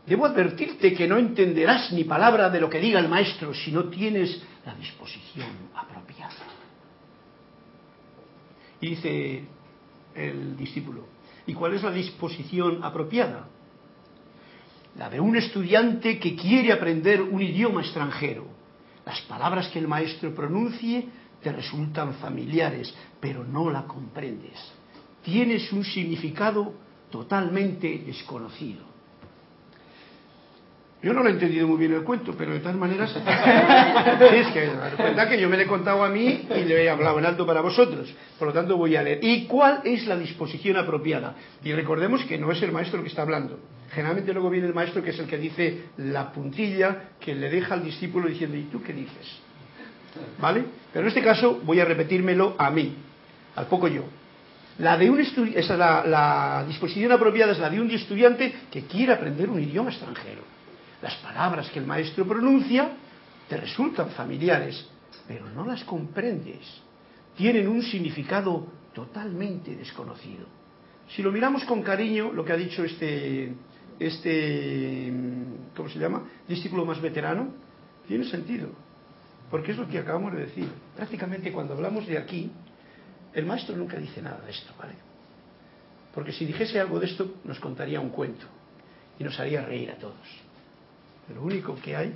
debo advertirte que no entenderás ni palabra de lo que diga el maestro si no tienes la disposición apropiada. Y dice el discípulo, ¿y cuál es la disposición apropiada? La de un estudiante que quiere aprender un idioma extranjero. Las palabras que el maestro pronuncie te resultan familiares, pero no la comprendes. Tienes un significado totalmente desconocido. Yo no lo he entendido muy bien el cuento, pero de todas maneras, es que cuenta que yo me lo he contado a mí y le he hablado en alto para vosotros. Por lo tanto, voy a leer. ¿Y cuál es la disposición apropiada? Y recordemos que no es el maestro el que está hablando. Generalmente luego viene el maestro que es el que dice la puntilla que le deja al discípulo diciendo, ¿y tú qué dices? ¿Vale? Pero en este caso voy a repetírmelo a mí, al poco yo. La de un esa la, disposición apropiada es la de un estudiante que quiere aprender un idioma extranjero. Las palabras que el maestro pronuncia te resultan familiares, pero no las comprendes. Tienen un significado totalmente desconocido. Si lo miramos con cariño, lo que ha dicho este, este, ¿cómo se llama? Discípulo más veterano, tiene sentido. Porque es lo que acabamos de decir. Prácticamente cuando hablamos de aquí, el maestro nunca dice nada de esto, ¿vale? Porque si dijese algo de esto, nos contaría un cuento y nos haría reír a todos. Lo único que hay,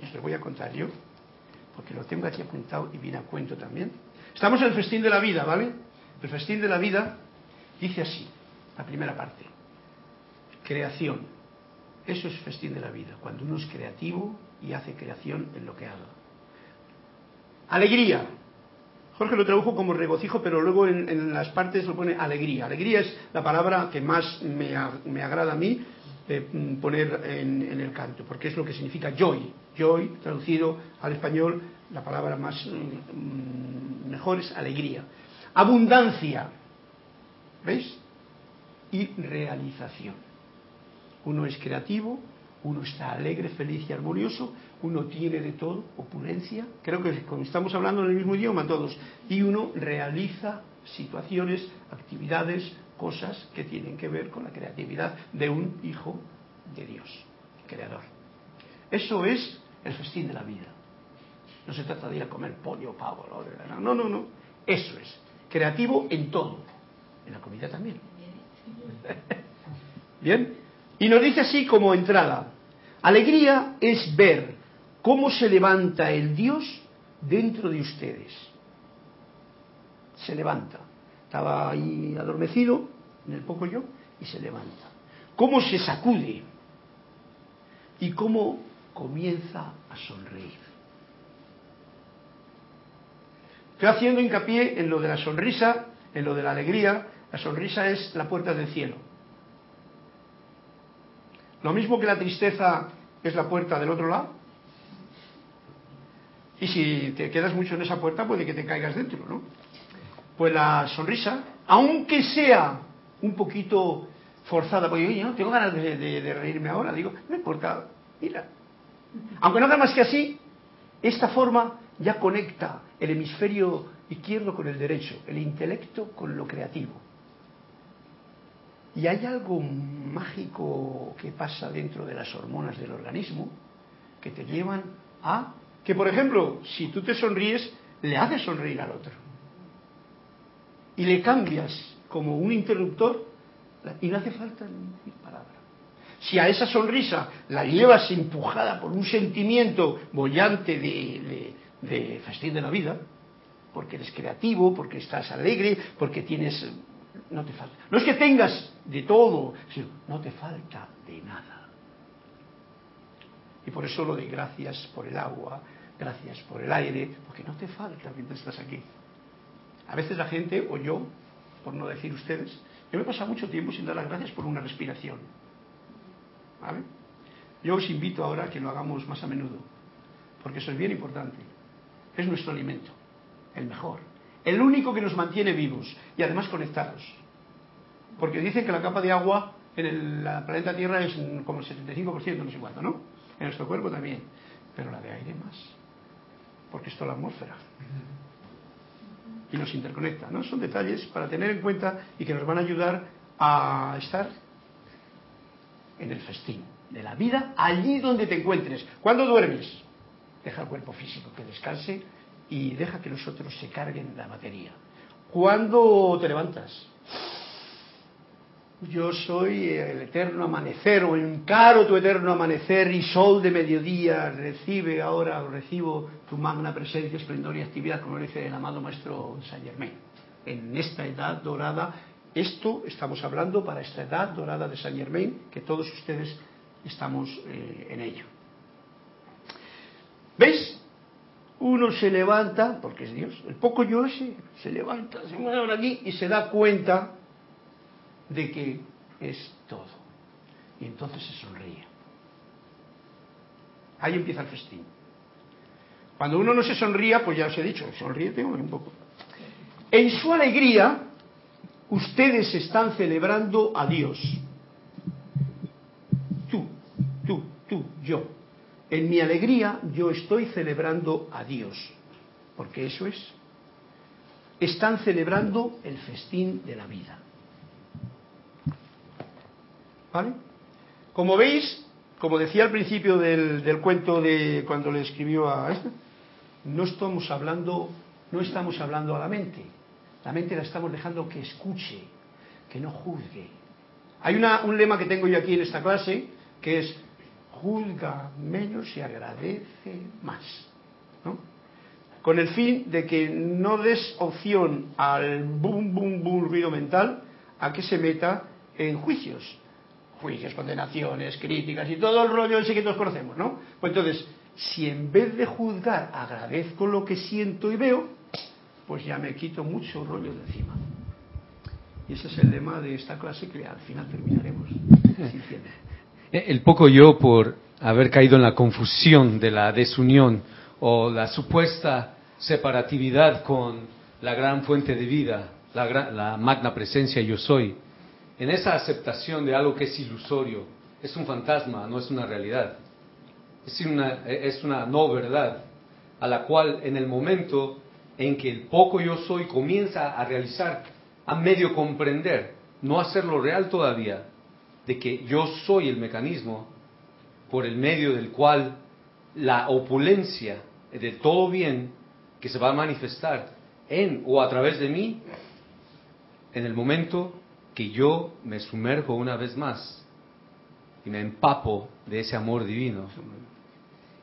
y os lo voy a contar yo, porque lo tengo aquí apuntado y viene a cuento también. Estamos en el festín de la vida, ¿vale? El festín de la vida dice así, la primera parte. Creación. Eso es festín de la vida, cuando uno es creativo y hace creación en lo que haga. Alegría. Jorge lo tradujo como regocijo, pero luego en, las partes lo pone alegría. Alegría es la palabra que más me, agrada a mí, Mm, poner en, el canto, porque es lo que significa joy. Joy, traducido al español, la palabra más mm, mejor es alegría. Abundancia, ¿veis? Y realización. Uno es creativo, uno está alegre, feliz y armonioso, uno tiene de todo, opulencia, creo que estamos hablando en el mismo idioma todos, y uno realiza situaciones, actividades, cosas que tienen que ver con la creatividad de un hijo de Dios, creador. Eso es el festín de la vida. No se trata de ir a comer pollo, pavo, no, no, no. Eso es. Creativo en todo. En la comida también. Bien. Y nos dice así como entrada. Alegría es ver cómo se levanta el Dios dentro de ustedes. Se levanta estaba ahí adormecido en el poco yo y se levanta. ¿Cómo se sacude? Y cómo comienza a sonreír. Estoy haciendo hincapié en lo de la sonrisa, en lo de la alegría. La sonrisa es la puerta del cielo. Lo mismo que la tristeza es la puerta del otro lado. Y si te quedas mucho en esa puerta, puede que te caigas dentro, ¿no? pues la sonrisa, aunque sea un poquito forzada, porque yo no tengo ganas de, reírme ahora, digo, no importa, mira. Aunque no más que así, esta forma ya conecta el hemisferio izquierdo con el derecho, el intelecto con lo creativo. Y hay algo mágico que pasa dentro de las hormonas del organismo que te llevan a que, por ejemplo, si tú te sonríes, le haces sonreír al otro y le cambias como un interruptor y no hace falta ni palabra. Si a esa sonrisa la llevas empujada por un sentimiento bollante de, de, festín de la vida, porque eres creativo, porque estás alegre, porque tienes... No te falta. No es que tengas de todo, sino no te falta de nada. Y por eso lo de gracias por el agua, gracias por el aire, porque no te falta mientras estás aquí. A veces la gente, o yo, por no decir ustedes, yo me he pasado mucho tiempo sin dar las gracias por una respiración. ¿Vale? Yo os invito ahora a que lo hagamos más a menudo, porque eso es bien importante. Es nuestro alimento, el mejor, el único que nos mantiene vivos y además conectados. Porque dicen que la capa de agua en el planeta Tierra es como el 75%, no sé cuánto, ¿no? En nuestro cuerpo también, pero la de aire más, porque esto es la atmósfera. y nos interconecta. ¿no? Son detalles para tener en cuenta y que nos van a ayudar a estar en el festín de la vida allí donde te encuentres. Cuando duermes, deja el cuerpo físico que descanse y deja que los otros se carguen la batería. Cuando te levantas, yo soy el eterno amanecer o encaro tu eterno amanecer y sol de mediodía, recibe ahora, recibo tu magna presencia, esplendor y actividad, como dice el amado maestro Saint Germain. En esta edad dorada, esto estamos hablando para esta edad dorada de Saint Germain, que todos ustedes estamos eh, en ello. ¿Veis? Uno se levanta, porque es Dios, el poco yo ese, se levanta, se mueve aquí y se da cuenta de que es todo. Y entonces se sonríe. Ahí empieza el festín. Cuando uno no se sonría, pues ya os he dicho, sonríete un poco. En su alegría, ustedes están celebrando a Dios. Tú, tú, tú, yo. En mi alegría yo estoy celebrando a Dios. Porque eso es. Están celebrando el festín de la vida. ¿Vale? Como veis, como decía al principio del, del cuento de cuando le escribió a este, no estamos hablando, no estamos hablando a la mente. La mente la estamos dejando que escuche, que no juzgue. Hay una, un lema que tengo yo aquí en esta clase que es juzga menos y agradece más. ¿no? Con el fin de que no des opción al boom, boom, boom ruido mental a que se meta en juicios. Juicios, condenaciones, críticas y todo el rollo ese que todos conocemos, ¿no? Pues entonces, si en vez de juzgar agradezco lo que siento y veo, pues ya me quito mucho rollo de encima. Y ese es el lema de esta clase que al final terminaremos sintiendo. El poco yo por haber caído en la confusión de la desunión o la supuesta separatividad con la gran fuente de vida, la, gran, magna presencia yo soy, en esa aceptación de algo que es ilusorio, es un fantasma, no es una realidad, es una, es una no verdad, a la cual en el momento en que el poco yo soy comienza a realizar, a medio comprender, no hacerlo real todavía, de que yo soy el mecanismo por el medio del cual la opulencia de todo bien que se va a manifestar en o a través de mí, en el momento que yo me sumerjo una vez más y me empapo de ese amor divino.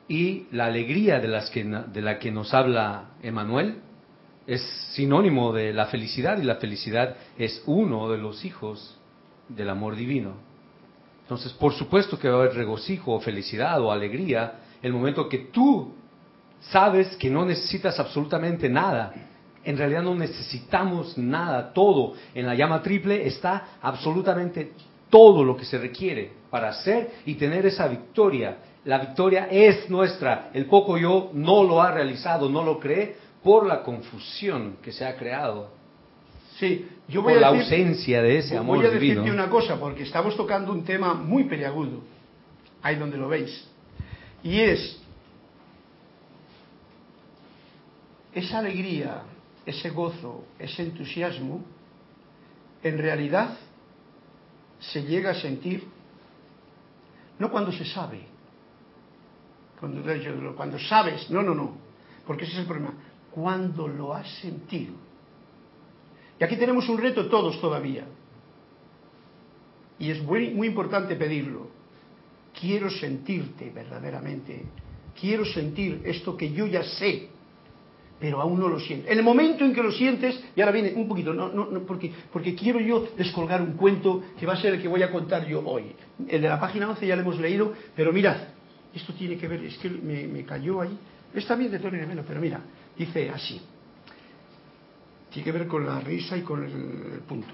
Y la alegría de, las que, de la que nos habla Emanuel es sinónimo de la felicidad y la felicidad es uno de los hijos del amor divino. Entonces, por supuesto que va a haber regocijo o felicidad o alegría el momento que tú sabes que no necesitas absolutamente nada. En realidad no necesitamos nada, todo. En la llama triple está absolutamente todo lo que se requiere para hacer y tener esa victoria. La victoria es nuestra. El poco yo no lo ha realizado, no lo cree por la confusión que se ha creado. Sí, yo voy por a la decir, ausencia de ese amor voy a divino. decirte una cosa, porque estamos tocando un tema muy peliagudo, ahí donde lo veis, y es esa alegría, ese gozo, ese entusiasmo, en realidad se llega a sentir no cuando se sabe, cuando, cuando sabes, no, no, no, porque ese es el problema, cuando lo has sentido. Y aquí tenemos un reto todos todavía. Y es muy, muy importante pedirlo. Quiero sentirte verdaderamente. Quiero sentir esto que yo ya sé, pero aún no lo siento. En el momento en que lo sientes, y ahora viene un poquito, no, no, no, porque, porque quiero yo descolgar un cuento que va a ser el que voy a contar yo hoy. El de la página 11 ya lo hemos leído, pero mirad, esto tiene que ver, es que me, cayó ahí. Está bien de Tony de Melo, pero mira, dice así. Tiene que ver con la risa y con el, punto.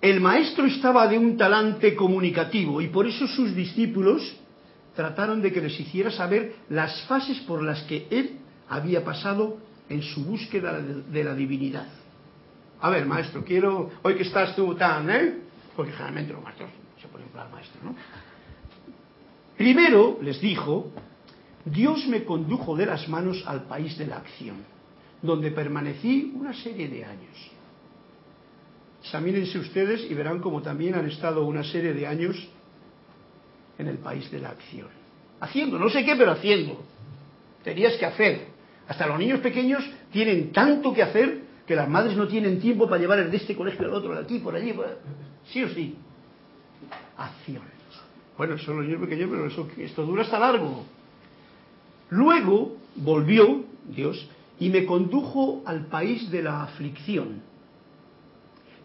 El maestro estaba de un talante comunicativo y por eso sus discípulos trataron de que les hiciera saber las fases por las que él había pasado en su búsqueda de, la divinidad. A ver, maestro, quiero, hoy que estás tú tan, ¿eh? Porque generalmente los maestros se ponen plan maestro, ¿no? Primero les dijo, Dios me condujo de las manos al país de la acción. Donde permanecí una serie de años. Examínense ustedes y verán como también han estado una serie de años en el país de la acción. Haciendo, no sé qué, pero haciendo. Tenías que hacer. Hasta los niños pequeños tienen tanto que hacer que las madres no tienen tiempo para llevar el de este colegio al otro, de aquí, por allí, sí o sí. Acción. Bueno, son los niños pequeños, pero eso, esto dura hasta largo. Luego volvió Dios y me condujo al país de la aflicción.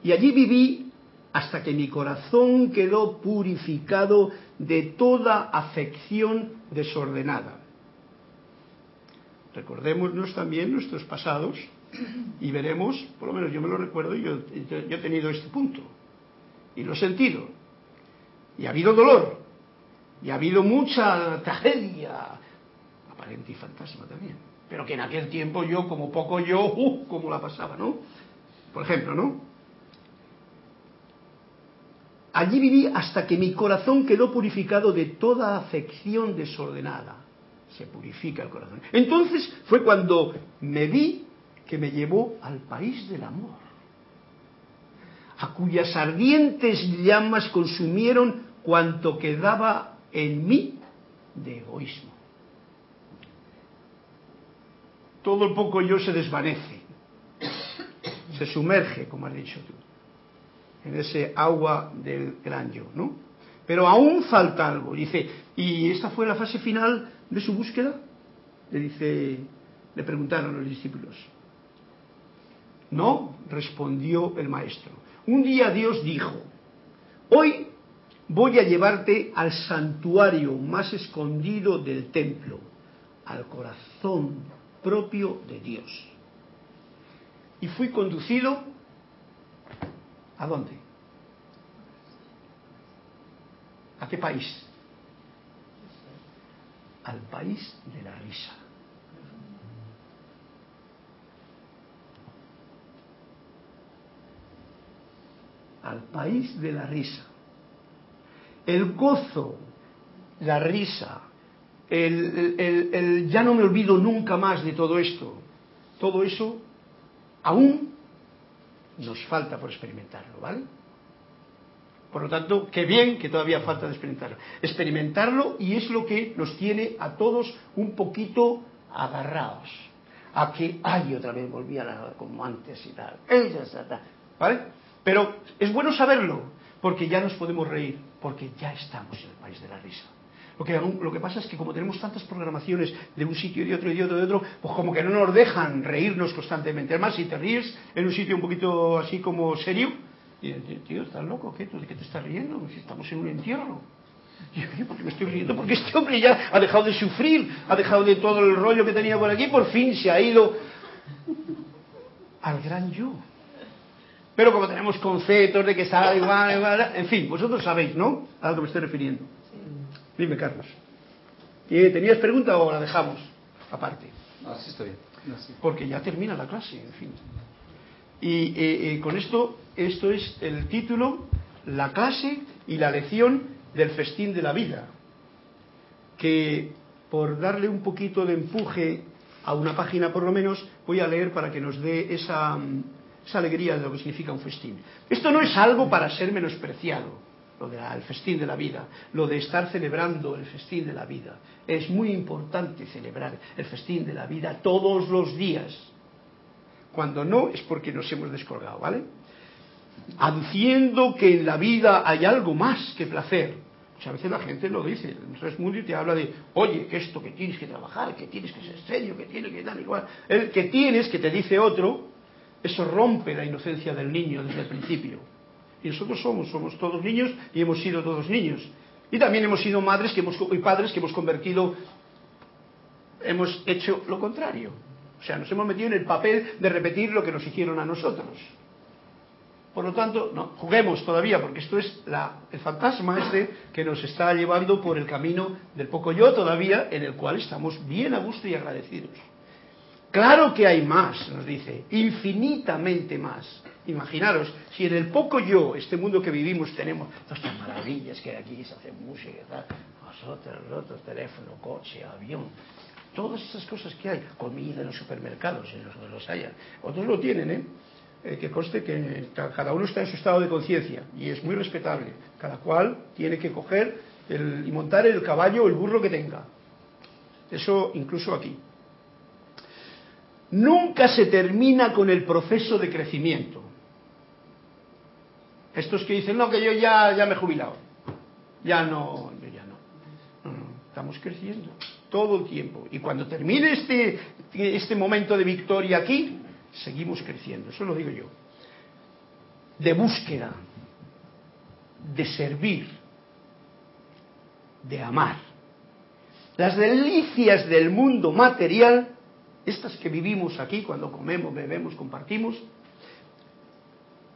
Y allí viví hasta que mi corazón quedó purificado de toda afección desordenada. Recordémonos también nuestros pasados y veremos, por lo menos yo me lo recuerdo, yo, yo he tenido este punto y lo he sentido. Y ha habido dolor, y ha habido mucha tragedia, aparente y fantasma también. Pero que en aquel tiempo yo, como poco yo, uh, como la pasaba, ¿no? Por ejemplo, ¿no? Allí viví hasta que mi corazón quedó purificado de toda afección desordenada. Se purifica el corazón. Entonces fue cuando me vi que me llevó al país del amor, a cuyas ardientes llamas consumieron cuanto quedaba en mí de egoísmo. Todo el poco yo se desvanece, se sumerge, como has dicho tú, en ese agua del gran yo, ¿no? Pero aún falta algo. Dice, ¿y esta fue la fase final de su búsqueda? Le dice, le preguntaron los discípulos. No, respondió el maestro. Un día Dios dijo, hoy voy a llevarte al santuario más escondido del templo, al corazón propio de Dios. Y fui conducido ¿a dónde? ¿A qué país? Al país de la risa. Al país de la risa el gozo, la risa, el, ya no me olvido nunca más de todo esto, todo eso aún nos falta por experimentarlo, ¿vale? Por lo tanto, qué bien que todavía falta de experimentarlo. Experimentarlo y es lo que nos tiene a todos un poquito agarrados. A que, ay, otra vez volví a como antes y tal. ¿Vale? Pero es bueno saberlo, porque ya nos podemos reír, porque ya estamos en el país de la risa. Lo que, lo que pasa es que como tenemos tantas programaciones de un sitio y de otro y de otro y de otro, pues como que no nos dejan reírnos constantemente. Además, si te ríes en un sitio un poquito así como serio, y tío, ¿estás loco? ¿Qué? ¿De qué te estás riendo? Si estamos en un entierro. Y yo, ¿por qué me estoy riendo? Porque este hombre ya ha dejado de sufrir, ha dejado de todo el rollo que tenía por aquí, por fin se ha ido al gran yo. Pero como tenemos conceptos de que está igual, igual, en fin, vosotros sabéis, ¿no? A lo que me estoy refiriendo. Dime, Carlos. ¿Tenías pregunta o la dejamos aparte? Así está bien. Porque ya termina la clase, en fin. Y eh, eh, con esto, esto es el título, la clase y la lección del festín de la vida. Que por darle un poquito de empuje a una página por lo menos, voy a leer para que nos dé esa esa alegría de lo que significa un festín. Esto no es algo para ser menospreciado, lo del festín de la vida, lo de estar celebrando el festín de la vida. Es muy importante celebrar el festín de la vida todos los días. Cuando no es porque nos hemos descolgado, ¿vale? Aduciendo que en la vida hay algo más que placer. Muchas veces la gente lo dice, el Mundi te habla de, oye, que esto, que tienes que trabajar, que tienes que ser serio, que tienes que dar igual. El que tienes, que te dice otro, eso rompe la inocencia del niño desde el principio. Y nosotros somos, somos todos niños y hemos sido todos niños. Y también hemos sido madres que hemos, y padres que hemos convertido, hemos hecho lo contrario. O sea, nos hemos metido en el papel de repetir lo que nos hicieron a nosotros. Por lo tanto, no, juguemos todavía, porque esto es la, el fantasma este que nos está llevando por el camino del poco yo todavía, en el cual estamos bien a gusto y agradecidos. Claro que hay más, nos dice, infinitamente más. Imaginaros, si en el poco yo, este mundo que vivimos, tenemos todas estas maravillas que hay aquí, se hace música, nosotros, otros, teléfono, coche, avión, todas esas cosas que hay, comida en los supermercados, en los, los haya, otros lo tienen, ¿eh? Eh, que conste que ca- cada uno está en su estado de conciencia y es muy respetable. Cada cual tiene que coger el- y montar el caballo o el burro que tenga. Eso incluso aquí. Nunca se termina con el proceso de crecimiento. Estos que dicen, no, que yo ya, ya me he jubilado. Ya no, ya no. No, no, estamos creciendo todo el tiempo. Y cuando termine este, este momento de victoria aquí, seguimos creciendo. Eso lo digo yo. De búsqueda, de servir, de amar. Las delicias del mundo material, estas que vivimos aquí cuando comemos, bebemos, compartimos,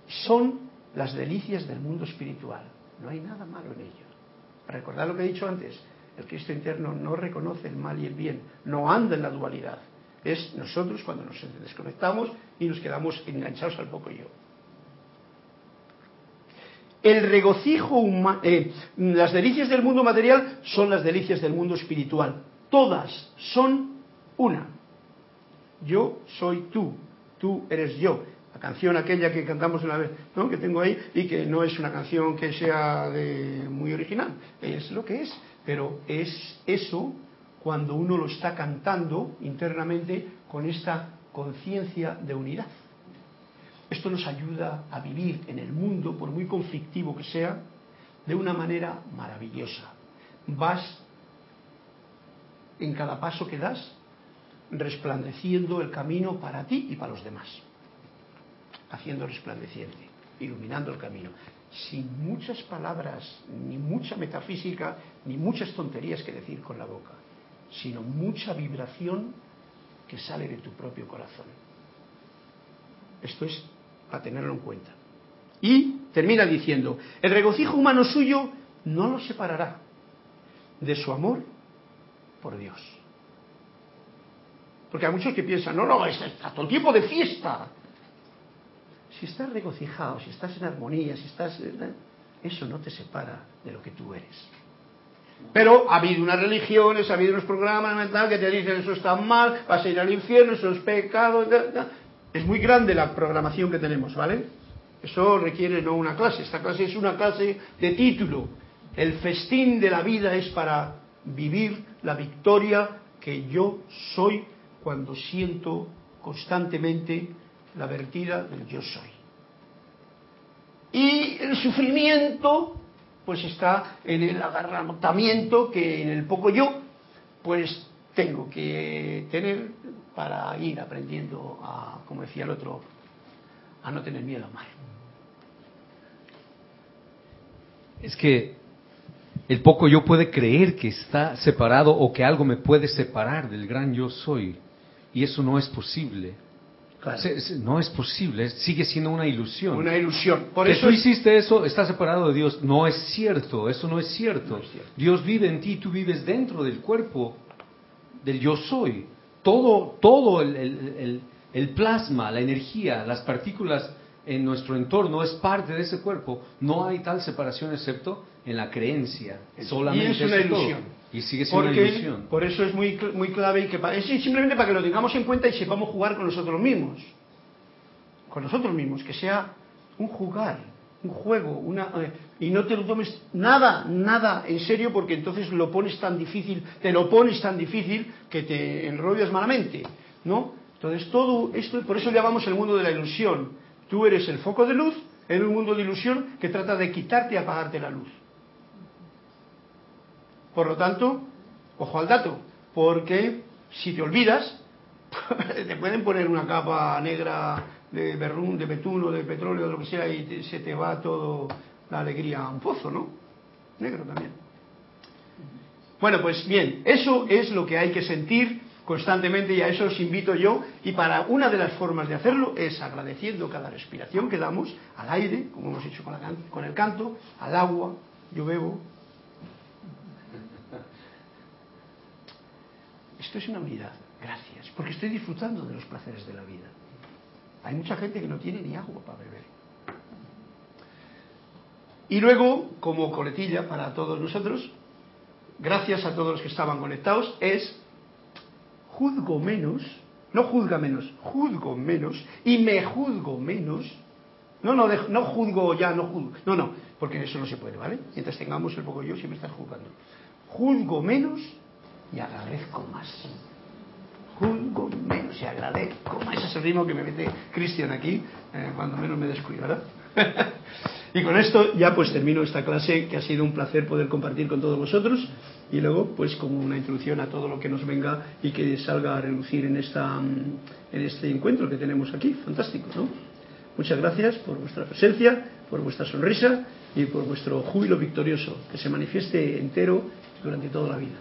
son las delicias del mundo espiritual. No hay nada malo en ello. Recordad lo que he dicho antes, el Cristo interno no reconoce el mal y el bien, no anda en la dualidad. Es nosotros cuando nos desconectamos y nos quedamos enganchados al poco yo. El regocijo humano, las delicias del mundo material son las delicias del mundo espiritual. Todas son una. Yo soy tú, tú eres yo. La canción aquella que cantamos una vez, ¿no? que tengo ahí, y que no es una canción que sea de, muy original, es lo que es, pero es eso cuando uno lo está cantando internamente con esta conciencia de unidad. Esto nos ayuda a vivir en el mundo, por muy conflictivo que sea, de una manera maravillosa. Vas en cada paso que das resplandeciendo el camino para ti y para los demás, haciendo resplandeciente, iluminando el camino, sin muchas palabras, ni mucha metafísica, ni muchas tonterías que decir con la boca, sino mucha vibración que sale de tu propio corazón. Esto es para tenerlo en cuenta. Y termina diciendo, el regocijo humano suyo no lo separará de su amor por Dios. Porque hay muchos que piensan, no, no, está todo el tiempo de fiesta. Si estás regocijado, si estás en armonía, si estás... Eso no te separa de lo que tú eres. Pero ha habido unas religiones, ha habido unos programas mentales que te dicen eso está mal, vas a ir al infierno, eso es pecado. Es muy grande la programación que tenemos, ¿vale? Eso requiere no una clase, esta clase es una clase de título. El festín de la vida es para vivir la victoria que yo soy cuando siento constantemente la vertida del yo soy. Y el sufrimiento, pues está en el agarramiento que en el poco yo, pues tengo que tener para ir aprendiendo a, como decía el otro, a no tener miedo a amar. Es que el poco yo puede creer que está separado o que algo me puede separar del gran yo soy. Y eso no es posible. Claro. No es posible, sigue siendo una ilusión. Una ilusión. Por que eso tú es- hiciste eso, estás separado de Dios. No es cierto, eso no es cierto. No es cierto. Dios vive en ti, tú vives dentro del cuerpo del yo soy. Todo, todo el, el- el- el plasma, la energía, las partículas en nuestro entorno es parte de ese cuerpo. No hay tal separación excepto en la creencia. Solamente y es una es todo. Y sigue siendo Porque, una ilusión. Por eso es muy, muy clave y que es simplemente para que lo tengamos en cuenta y sepamos jugar con nosotros mismos. Con nosotros mismos, que sea un jugar, un juego, una eh, y no te lo tomes nada, nada en serio porque entonces lo pones tan difícil, te lo pones tan difícil que te enrollas malamente, ¿no? Entonces todo esto, por eso llamamos el mundo de la ilusión. Tú eres el foco de luz en un mundo de ilusión que trata de quitarte y apagarte la luz. Por lo tanto, ojo al dato, porque si te olvidas, te pueden poner una capa negra de berrún, de betún o de petróleo, de lo que sea, y se te va todo la alegría a un pozo, ¿no? Negro también. Bueno, pues bien, eso es lo que hay que sentir constantemente y a eso os invito yo. Y para una de las formas de hacerlo es agradeciendo cada respiración que damos al aire, como hemos hecho con, con el canto, al agua, yo bebo. Esto es una unidad, gracias, porque estoy disfrutando de los placeres de la vida. Hay mucha gente que no tiene ni agua para beber. Y luego, como coletilla para todos nosotros, gracias a todos los que estaban conectados, es juzgo menos, no juzga menos, juzgo menos y me juzgo menos. No, no, no juzgo ya, no juzgo. No, no, porque eso no se puede, ¿vale? Mientras tengamos el poco yo, siempre estás juzgando. Juzgo menos y agradezco más. Juzgo menos y agradezco más. Ese ritmo que me mete Cristian aquí, eh, cuando menos me descuido, ¿verdad? y con esto ya pues termino esta clase, que ha sido un placer poder compartir con todos vosotros. Y luego, pues como una introducción a todo lo que nos venga y que salga a relucir en, esta, mm, en este encuentro que tenemos aquí. Fantástico, ¿no? Muchas gracias por vuestra presencia, por vuestra sonrisa y por vuestro júbilo victorioso, que se manifieste entero durante toda la vida.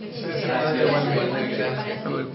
Gracias. Hasta luego.